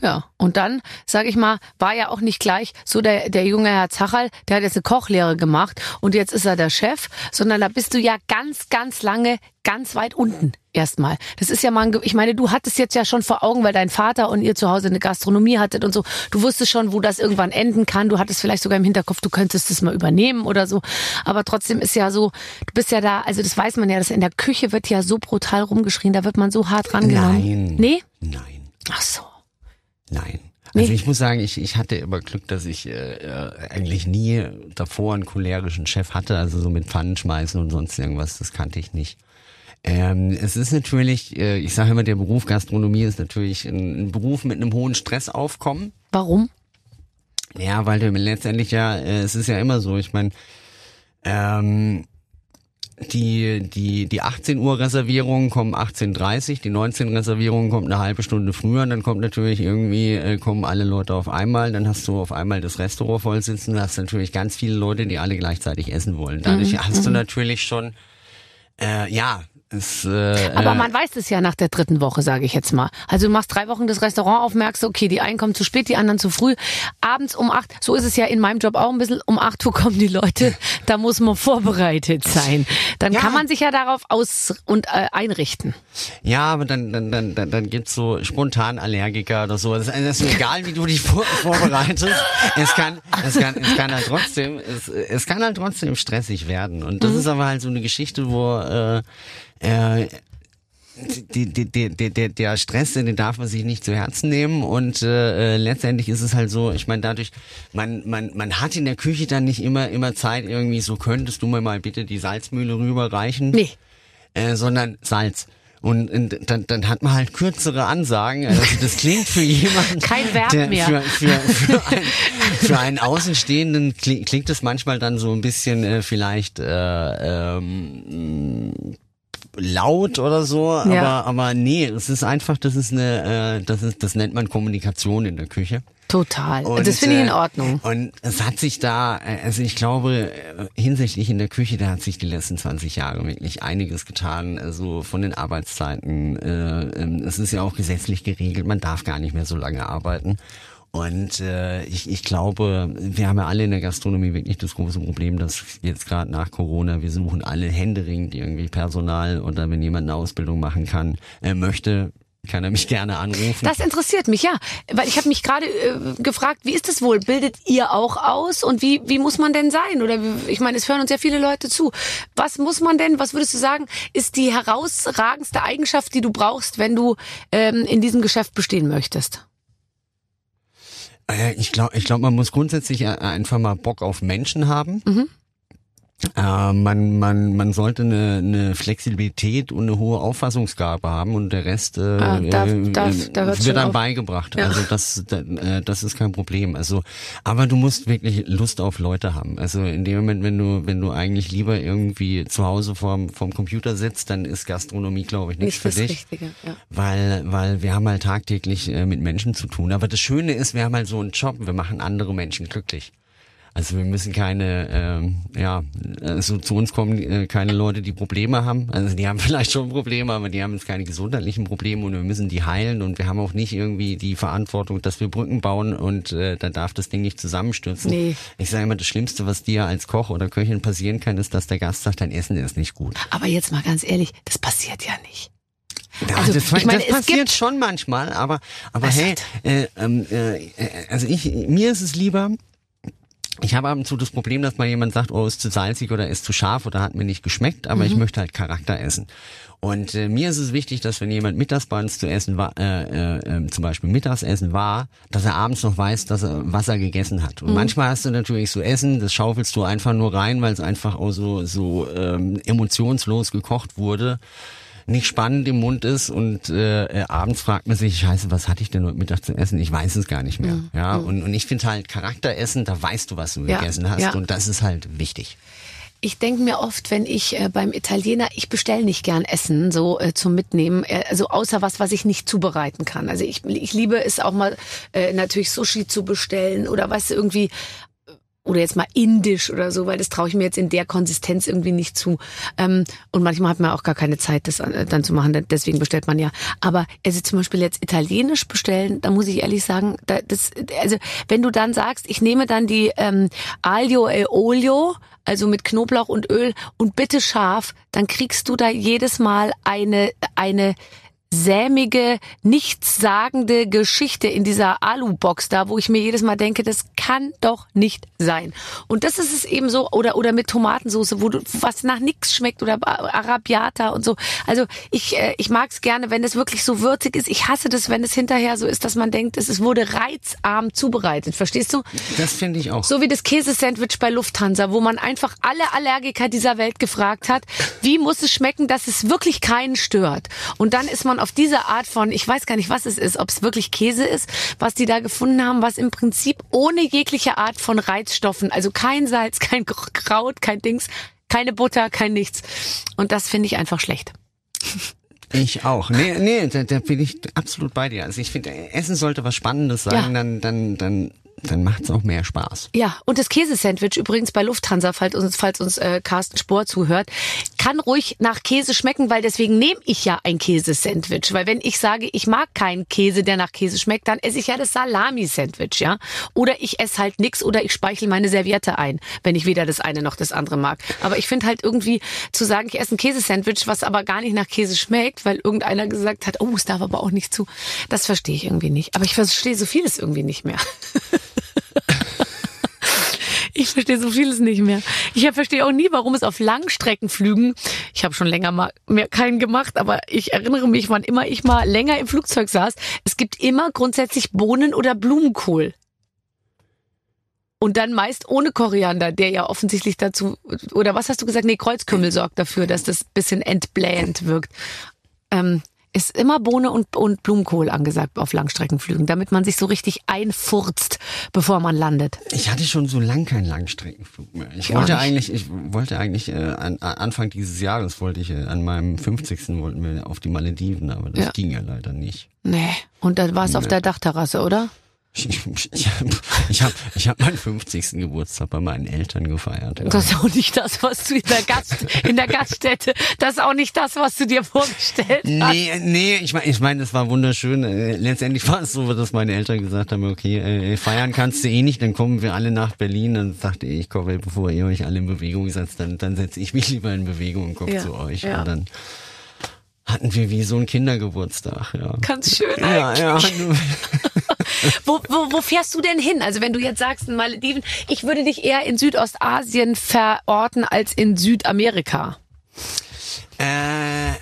Ja, und dann, sage ich mal, war ja auch nicht gleich so der, der junge Herr Zacherl, der hat jetzt eine Kochlehre gemacht und jetzt ist er der Chef, sondern da bist du ja ganz, ganz lange ganz weit unten erstmal. Das ist ja mal, ein, ich meine, du hattest jetzt ja schon vor Augen, weil dein Vater und ihr zu Hause eine Gastronomie hattet und so. Du wusstest schon, wo das irgendwann enden kann. Du hattest vielleicht sogar im Hinterkopf, du könntest es mal übernehmen oder so. Aber trotzdem ist ja so, du bist ja da, also das weiß man ja, dass in der Küche wird ja so brutal rumgeschrien, da wird man so hart rangenommen. Nein. Nee? Nein. Ach so. Nein. Nee. Also ich muss sagen, ich, ich hatte immer Glück, dass ich äh, äh, eigentlich nie davor einen cholerischen Chef hatte, also so mit Pfannen schmeißen und sonst irgendwas, das kannte ich nicht. Ähm, es ist natürlich, äh, ich sage immer, der Beruf Gastronomie ist natürlich ein, ein Beruf mit einem hohen Stressaufkommen. Warum? Ja, weil du letztendlich ja, äh, es ist ja immer so, ich meine, ähm, die, die, die 18 Uhr Reservierungen kommen 18.30 die 19 Reservierungen kommt eine halbe Stunde früher, und dann kommt natürlich irgendwie, äh, kommen alle Leute auf einmal, dann hast du auf einmal das Restaurant voll sitzen, dann hast du natürlich ganz viele Leute, die alle gleichzeitig essen wollen. Dadurch hast du natürlich schon, äh, ja, es, äh, Aber äh, man weiß es ja nach der dritten Woche, sage ich jetzt mal. Also du machst drei Wochen das Restaurant auf, merkst, okay, die einen kommen zu spät, die anderen zu früh. Abends um acht, so ist es ja in meinem Job auch ein bisschen, um acht Uhr kommen die Leute, da muss man vorbereitet sein. Dann Ja. kann man sich ja darauf aus- und äh, einrichten. Ja, aber dann, dann, dann, dann, dann gibt's so spontan Allergiker oder so. Das ist egal, wie du dich vor, vorbereitest. Es kann, es kann, es kann halt trotzdem, es, es kann halt trotzdem stressig werden. Und das ist aber halt so eine Geschichte, wo, äh, äh, die, die, die, der, der Stress, den darf man sich nicht zu Herzen nehmen und äh, äh, letztendlich ist es halt so, ich meine dadurch, man, man, man hat in der Küche dann nicht immer immer Zeit irgendwie so, könntest du mir mal bitte die Salzmühle rüberreichen? Nee. äh, sondern Salz. Und, und dann, dann hat man halt kürzere Ansagen. Also das klingt für jemanden, [LAUGHS] Kein Verb der, mehr. Für, für, für, ein, für einen Außenstehenden klingt, klingt es manchmal dann so ein bisschen äh, vielleicht äh, ähm, laut oder so, Ja. aber aber nee, es ist einfach, das ist eine, äh, das ist, das nennt man Kommunikation in der Küche. Total. Und, das finde ich in äh, Ordnung. Und es hat sich da, äh, also ich glaube, äh, hinsichtlich in der Küche, da hat sich die letzten 20 Jahre wirklich einiges getan. Also von den Arbeitszeiten. Äh, ähm, es ist ja auch gesetzlich geregelt, man darf gar nicht mehr so lange arbeiten. Und äh, ich, ich glaube, wir haben ja alle in der Gastronomie wirklich das große Problem, dass jetzt gerade nach Corona, wir suchen alle händeringend irgendwie Personal oder wenn jemand eine Ausbildung machen kann, äh, möchte, kann er mich gerne anrufen. Das interessiert mich, ja. Weil ich habe mich gerade äh, gefragt, wie ist es wohl? Bildet ihr auch aus? Und wie, wie muss man denn sein? Oder ich meine, es hören uns ja viele Leute zu. Was muss man denn, was würdest du sagen, ist die herausragendste Eigenschaft, die du brauchst, wenn du ähm, in diesem Geschäft bestehen möchtest? Äh, Ich glaube, ich glaub, man muss grundsätzlich äh, einfach mal Bock auf Menschen haben. Mhm. Äh, man, man, man sollte eine, eine Flexibilität und eine hohe Auffassungsgabe haben und der Rest äh, Ah, darf- äh, darf- da schon wird dann auf. beigebracht. Ja. Also das, da- äh, das ist kein Problem. Also, aber du musst wirklich Lust auf Leute haben. Also in dem Moment, wenn du, wenn du eigentlich lieber irgendwie zu Hause vorm, vorm Computer sitzt, dann ist Gastronomie, glaube ich, nichts Nicht für das dich. Richtige. Ja. Weil, weil wir haben halt tagtäglich äh, mit Menschen zu tun. Aber das Schöne ist, wir haben halt so einen Job, wir machen andere Menschen glücklich. Also wir müssen keine, ähm, ja, also zu uns kommen äh, keine Leute, die Probleme haben. Also die haben [LAUGHS] vielleicht schon Probleme, aber die haben jetzt keine gesundheitlichen Probleme und wir müssen die heilen und wir haben auch nicht irgendwie die Verantwortung, dass wir Brücken bauen und äh, dann darf das Ding nicht zusammenstürzen. Nee. Ich sage immer, das Schlimmste, was dir als Koch oder Köchin passieren kann, ist, dass der Gast sagt, dein Essen ist nicht gut. Aber jetzt mal ganz ehrlich, das passiert ja nicht. Ja, Also, das, ich meine, das es passiert schon manchmal, aber aber hey, äh, ähm, äh, also ich mir ist es lieber. Ich habe ab und zu das Problem, dass mal jemand sagt, oh, ist zu salzig oder ist zu scharf oder hat mir nicht geschmeckt, aber Mhm. ich möchte halt Charakter essen. Und äh, mir ist es wichtig, dass wenn jemand mittags bei uns zu essen war, äh, äh, äh, zum Beispiel Mittagsessen war, dass er abends noch weiß, dass er was er gegessen hat. Mhm. Und manchmal hast du natürlich so Essen, das schaufelst du einfach nur rein, weil es einfach auch so so ähm, emotionslos gekocht wurde nicht spannend im Mund ist und äh, äh, abends fragt man sich, scheiße, was hatte ich denn heute Mittag zu essen? Ich weiß es gar nicht mehr. Ja, und, und ich finde halt Charakteressen, da weißt du, was du Ja, gegessen hast ja. und das ist halt wichtig. Ich denke mir oft, wenn ich äh, beim Italiener, ich bestelle nicht gern Essen so äh, zum Mitnehmen, äh, also außer was, was ich nicht zubereiten kann. Also ich, ich liebe es auch mal äh, natürlich Sushi zu bestellen oder weißt du irgendwie oder jetzt mal indisch oder so, weil das traue ich mir jetzt in der Konsistenz irgendwie nicht zu. Ähm, und manchmal hat man auch gar keine Zeit, das äh, dann zu machen. Deswegen bestellt man ja. Aber also zum Beispiel jetzt italienisch bestellen, da muss ich ehrlich sagen, da, das, also wenn du dann sagst, ich nehme dann die ähm, Aglio e Olio, also mit Knoblauch und Öl und bitte scharf, dann kriegst du da jedes Mal eine eine sämige, nichtssagende Geschichte in dieser Alu-Box da, wo ich mir jedes Mal denke, das kann doch nicht sein. Und das ist es eben so, oder, oder mit Tomatensauce, wo du, was nach nichts schmeckt, oder Arabiata und so. Also ich, äh, ich mag es gerne, wenn es wirklich so würzig ist. Ich hasse das, wenn es hinterher so ist, dass man denkt, es wurde reizarm zubereitet. Verstehst du? Das finde ich auch. So wie das Käsesandwich bei Lufthansa, wo man einfach alle Allergiker dieser Welt gefragt hat, wie muss es schmecken, dass es wirklich keinen stört. Und dann ist man auf diese Art von, ich weiß gar nicht, was es ist, ob es wirklich Käse ist, was die da gefunden haben, was im Prinzip ohne jegliche Art von Reizstoffen, also kein Salz, [LAUGHS] kein Kraut, kein Dings, keine Butter, kein nichts. Und das finde ich einfach schlecht. Ich auch. Nee, nee, da, da bin ich absolut bei dir. Also ich finde, Essen sollte was Spannendes sein, Ja. dann, dann, dann, dann macht's auch mehr Spaß. Ja, und das Käsesandwich übrigens bei Lufthansa, falls uns, falls uns äh, Carsten Spohr zuhört, kann ruhig nach Käse schmecken, weil deswegen nehme ich ja ein Käsesandwich. Weil wenn ich sage, ich mag keinen Käse, der nach Käse schmeckt, dann esse ich ja das Salami-Sandwich, ja. Oder ich esse halt nix oder ich speichel meine Serviette ein, wenn ich weder das eine noch das andere mag. Aber ich finde halt irgendwie zu sagen, ich esse ein Käsesandwich, was aber gar nicht nach Käse schmeckt, weil irgendeiner gesagt hat, oh, es darf aber auch nicht zu, das verstehe ich irgendwie nicht. Aber ich verstehe so vieles irgendwie nicht mehr. [LAUGHS] Ich verstehe so vieles nicht mehr. Ich verstehe auch nie, warum es auf Langstreckenflügen, ich habe schon länger mal mehr keinen gemacht, aber ich erinnere mich, wann immer ich mal länger im Flugzeug saß, es gibt immer grundsätzlich Bohnen oder Blumenkohl. Und dann meist ohne Koriander, der ja offensichtlich dazu, oder was hast du gesagt? Nee, Kreuzkümmel sorgt dafür, dass das bisschen entblähend wirkt. Ähm, ist immer Bohne und, und Blumenkohl angesagt auf Langstreckenflügen, damit man sich so richtig einfurzt, bevor man landet. Ich hatte schon so lang keinen Langstreckenflug mehr. Ich Gar wollte nicht. eigentlich, ich wollte eigentlich äh, an, an Anfang dieses Jahres wollte ich äh, an meinem 50. wollten wir auf die Malediven, aber das Ja. ging ja leider nicht. Nee. Und dann war es auf Nee. der Dachterrasse, oder? Ich, habe ich hab, ich hab meinen 50. Geburtstag bei meinen Eltern gefeiert. Ja. Das ist auch nicht das, was du in der, Gast, in der Gaststätte, das ist auch nicht das, was du dir vorgestellt hast. Nee, nee, ich meine, ich mein, das war wunderschön. Äh, Letztendlich war es so, dass meine Eltern gesagt haben, okay, äh, feiern kannst du eh nicht, dann kommen wir alle nach Berlin. Dann sagte ich, komm, bevor ihr euch alle in Bewegung setzt, dann, dann setze ich mich lieber in Bewegung und komme Ja, zu euch. ja. Und dann hatten wir wie so einen Kindergeburtstag, ja. Ganz schön. Ja, ja. [LAUGHS] Wo, wo, wo fährst du denn hin? Also wenn du jetzt sagst, in Malediven, ich würde dich eher in Südostasien verorten als in Südamerika. Äh,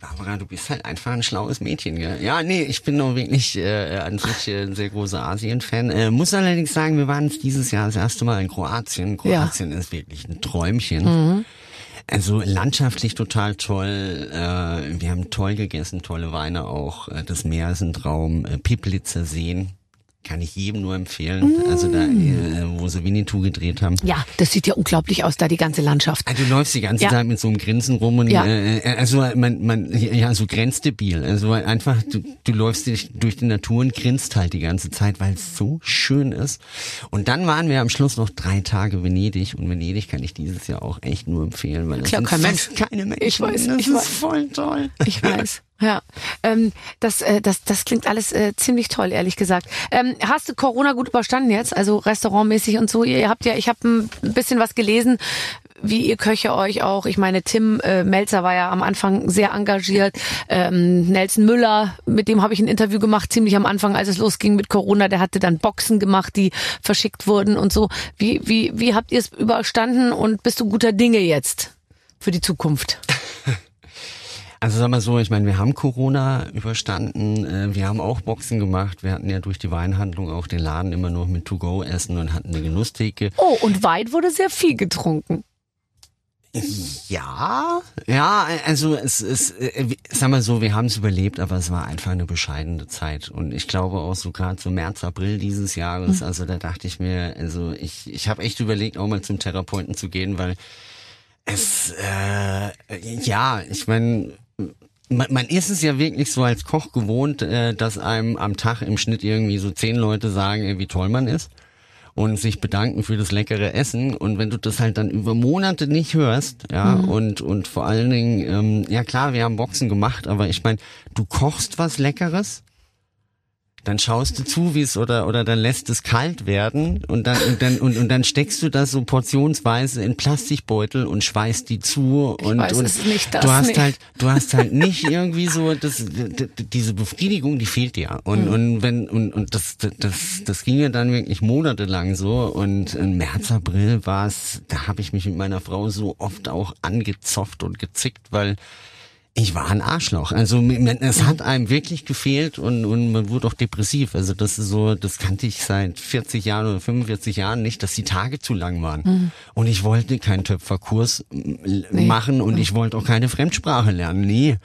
Barbara, du bist halt einfach ein schlaues Mädchen, gell? Ja, nee, ich bin noch wirklich äh, an sich äh, ein sehr großer Asien-Fan. Äh, muss allerdings sagen, wir waren dieses Jahr das erste Mal in Kroatien. Kroatien ja. ist wirklich ein Träumchen. Mhm. Also landschaftlich total toll. Äh, wir haben toll gegessen, tolle Weine auch. Äh, das Meer ist ein Traum. Äh, Piplitzer Seen kann ich jedem nur empfehlen. Mm. Also da, äh, wo sie Winnetou gedreht haben. Ja, das sieht ja unglaublich aus, da die ganze Landschaft. Also du läufst die ganze ja. Zeit mit so einem Grinsen rum und ja. äh, also man, man, ja, so grenzdebil. Also einfach, du, du läufst durch die Natur und grinst halt die ganze Zeit, weil es so schön ist. Und dann waren wir am Schluss noch drei Tage Venedig und Venedig kann ich dieses Jahr auch echt nur empfehlen, weil es sind kein Mensch. keine Menschen. Ich weiß, das ich ist weiß. voll toll. Ich weiß. Ja, ähm, das, äh, das, das klingt alles äh, ziemlich toll, ehrlich gesagt. Ähm, hast du Corona gut überstanden jetzt? Also restaurantmäßig und so. Ihr habt ja, ich habe ein bisschen was gelesen, wie ihr Köche euch auch. Ich meine, Tim äh, Melzer war ja am Anfang sehr engagiert. Ähm, Nelson Müller, mit dem habe ich ein Interview gemacht, ziemlich am Anfang, als es losging mit Corona. Der hatte dann Boxen gemacht, die verschickt wurden und so. Wie, wie, wie habt ihr es überstanden und bist du guter Dinge jetzt für die Zukunft? [LAUGHS] Also sag mal so, ich meine, wir haben Corona überstanden, äh, wir haben auch Boxen gemacht, wir hatten ja durch die Weinhandlung auch den Laden immer noch mit To-Go essen und hatten eine Genusstheke. Oh, und Wein wurde sehr viel getrunken. Ja, ja, also es ist, äh, sag mal so, wir haben es überlebt, aber es war einfach eine bescheidene Zeit. Und ich glaube auch so gerade so März, April dieses Jahres, also da dachte ich mir, also ich, ich habe echt überlegt, auch mal zum Therapeuten zu gehen, weil es, äh, ja, ich meine, man, man ist es ja wirklich so als Koch gewohnt, äh, dass einem am Tag im Schnitt irgendwie so zehn Leute sagen, äh, wie toll man ist und sich bedanken für das leckere Essen. Und wenn du das halt dann über Monate nicht hörst, ja, mhm. und, und vor allen Dingen, ähm, ja klar, wir haben Boxen gemacht, aber ich meine, du kochst was Leckeres dann schaust du zu, wie es oder oder dann lässt es kalt werden und dann und dann und, und dann steckst du das so portionsweise in Plastikbeutel und schweißt die zu und, weiß, und nicht, du hast nicht. halt du hast halt [LAUGHS] nicht irgendwie so das diese Befriedigung, die fehlt dir und mhm. und wenn und und das das das ging ja dann wirklich monatelang so und im März April war es, da habe ich mich mit meiner Frau so oft auch angezofft und gezickt, weil ich war ein Arschloch. Also es hat einem wirklich gefehlt und, und man wurde auch depressiv. Also das ist so, das kannte ich seit 40 Jahren oder 45 Jahren nicht, dass die Tage zu lang waren. Mhm. Und ich wollte keinen Töpferkurs nee. machen und ich wollte auch keine Fremdsprache lernen. Nee.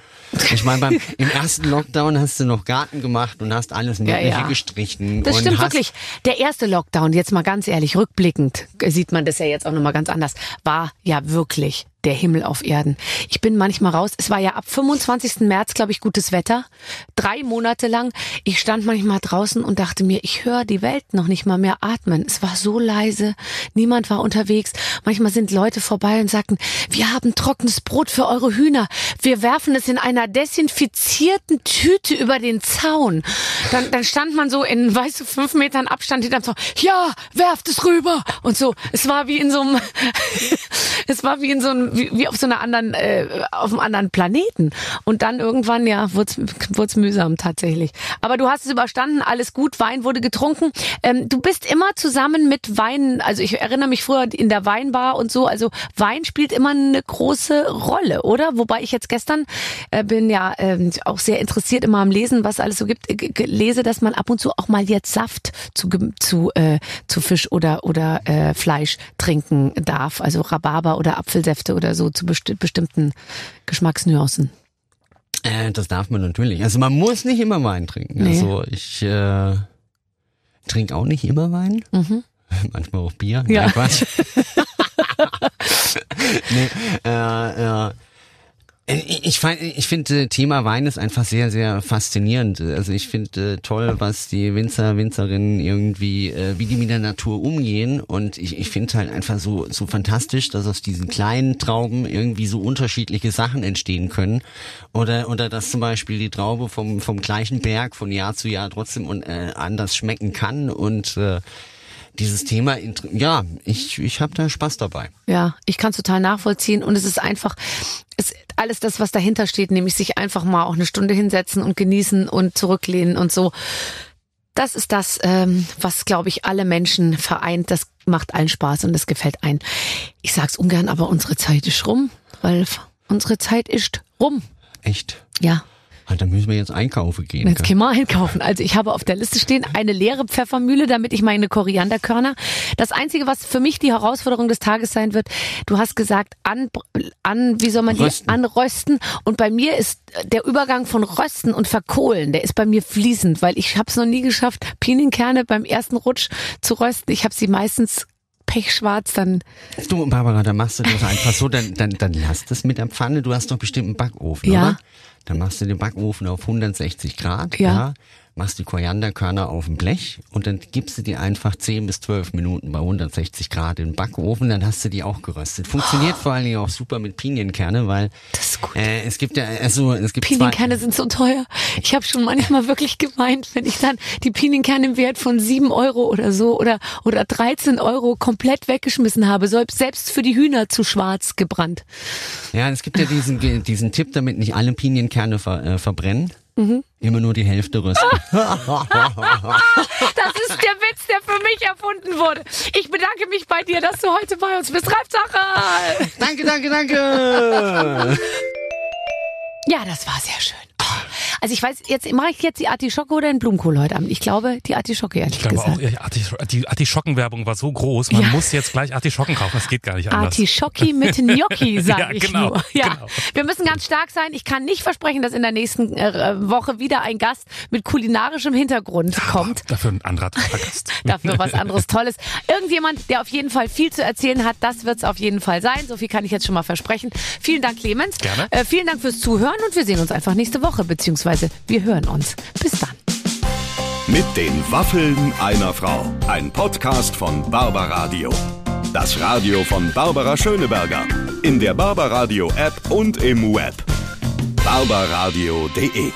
Ich meine, beim im ersten Lockdown hast du noch Garten gemacht und hast alles Mögliche ja, ja. gestrichen. Das stimmt wirklich. Der erste Lockdown, jetzt mal ganz ehrlich, rückblickend sieht man das ja jetzt auch nochmal ganz anders, war ja wirklich der Himmel auf Erden. Ich bin manchmal raus. Es war ja ab 25. März, glaube ich, gutes Wetter. Drei Monate lang. Ich stand manchmal draußen und dachte mir, ich höre die Welt noch nicht mal mehr atmen. Es war so leise. Niemand war unterwegs. Manchmal sind Leute vorbei und sagten, wir haben trockenes Brot für eure Hühner. Wir werfen es in einer desinfizierten Tüte über den Zaun. Dann, dann stand man so in, weißt du, fünf Metern Abstand hinterm Zaun. Ja, werft es rüber. Und so. Es war wie in so einem, [LAUGHS] es war wie in so einem wie, wie auf so einer anderen, äh, auf einem anderen Planeten. Und dann irgendwann, ja, wurde es mühsam tatsächlich. Aber du hast es überstanden, alles gut, Wein wurde getrunken. Ähm, du bist immer zusammen mit Wein, also ich erinnere mich früher in der Weinbar und so, also Wein spielt immer eine große Rolle, oder? Wobei ich jetzt gestern äh, bin ja äh, auch sehr interessiert immer am Lesen, was alles so gibt, äh, lese, dass man ab und zu auch mal jetzt Saft zu, zu, äh, zu Fisch oder, oder äh, Fleisch trinken darf, also Rhabarber oder Apfelsäfte oder so zu besti bestimmten Geschmacksnuancen? Äh, das darf man natürlich. Also man muss nicht immer Wein trinken. Nee. Also ich äh, trinke auch nicht immer Wein. Mhm. [LAUGHS] Manchmal auch Bier. Ja. Nein, Quatsch. [LAUGHS] [LAUGHS] nee, äh, äh, ich, ich finde, Thema Wein ist einfach sehr, sehr faszinierend. Also ich finde äh, toll, was die Winzer, Winzerinnen irgendwie, äh, wie die mit der Natur umgehen. Und ich, ich finde halt einfach so, so fantastisch, dass aus diesen kleinen Trauben irgendwie so unterschiedliche Sachen entstehen können. Oder, oder dass zum Beispiel die Traube vom, vom gleichen Berg von Jahr zu Jahr trotzdem äh, anders schmecken kann. Und äh, dieses Thema, ja, ich, ich habe da Spaß dabei. Ja, ich kann total nachvollziehen und es ist einfach, es, alles das, was dahinter steht, nämlich sich einfach mal auch eine Stunde hinsetzen und genießen und zurücklehnen und so. Das ist das, ähm, was, glaube ich, alle Menschen vereint. Das macht allen Spaß und das gefällt ein. Ich sag's ungern, aber unsere Zeit ist rum, Ralf. Unsere Zeit ist rum. Echt? Ja. Dann müssen wir jetzt einkaufen gehen. Jetzt gell? gehen wir einkaufen. Also ich habe auf der Liste stehen eine leere Pfeffermühle, damit ich meine Korianderkörner. Das Einzige, was für mich die Herausforderung des Tages sein wird, du hast gesagt, an, an wie soll man Rösten. die anrösten? Und bei mir ist der Übergang von Rösten und Verkohlen, der ist bei mir fließend, weil ich habe es noch nie geschafft, Pinienkerne beim ersten Rutsch zu rösten. Ich habe sie meistens pechschwarz dann. Du, Barbara, dann machst du das einfach so, dann, dann, dann lass das mit der Pfanne. Du hast doch bestimmt einen Backofen, Ja. oder? Dann machst du den Backofen auf 160 Grad, Ja. Machst die Korianderkörner auf dem Blech und dann gibst du die einfach 10 bis 12 Minuten bei 160 Grad in den Backofen, dann hast du die auch geröstet. Funktioniert vor allen Dingen auch super mit Pinienkerne, weil Das ist gut. äh, es gibt ja, also es gibt Pinienkerne sind so teuer. Ich habe schon manchmal wirklich geweint, wenn ich dann die Pinienkerne im Wert von 7 Euro oder so oder, oder 13 Euro komplett weggeschmissen habe. Selbst für die Hühner zu schwarz gebrannt. ja, es gibt ja diesen, diesen Tipp, damit nicht alle Pinienkerne ver, äh, verbrennen. Mhm. Immer nur die Hälfte rösten. [LAUGHS] Das ist der Witz, der für mich erfunden wurde. Ich bedanke mich bei dir, dass du heute bei uns bist. Ralf Zacherl! danke, danke, danke! Ja, das war sehr schön. [LAUGHS] Also ich weiß, jetzt mache ich jetzt die Artischocke oder den Blumenkohl heute Abend. Ich glaube, die Artischocke, ehrlich Ich glaube gesagt. auch, ja, die Artischockenwerbung war so groß, man Ja. muss jetzt gleich Artischocken kaufen, das geht gar nicht anders. Artischocki mit Gnocchi, [LAUGHS] sage Ja, ich genau, nur. Ja. genau. Wir müssen ganz stark sein. Ich kann nicht versprechen, dass in der nächsten äh, Woche wieder ein Gast mit kulinarischem Hintergrund kommt. Dafür ein anderer Gast. [LAUGHS] Dafür was anderes Tolles. Irgendjemand, der auf jeden Fall viel zu erzählen hat, das wird's auf jeden Fall sein. So viel kann ich jetzt schon mal versprechen. Vielen Dank, Clemens. Gerne. Äh, vielen Dank fürs Zuhören und wir sehen uns einfach nächste Woche, beziehungsweise wir hören uns. Bis dann. Mit den Waffeln einer Frau. Ein Podcast von Barbaradio. Das Radio von Barbara Schöneberger. In der Barbaradio App und im Web. barbaradio.de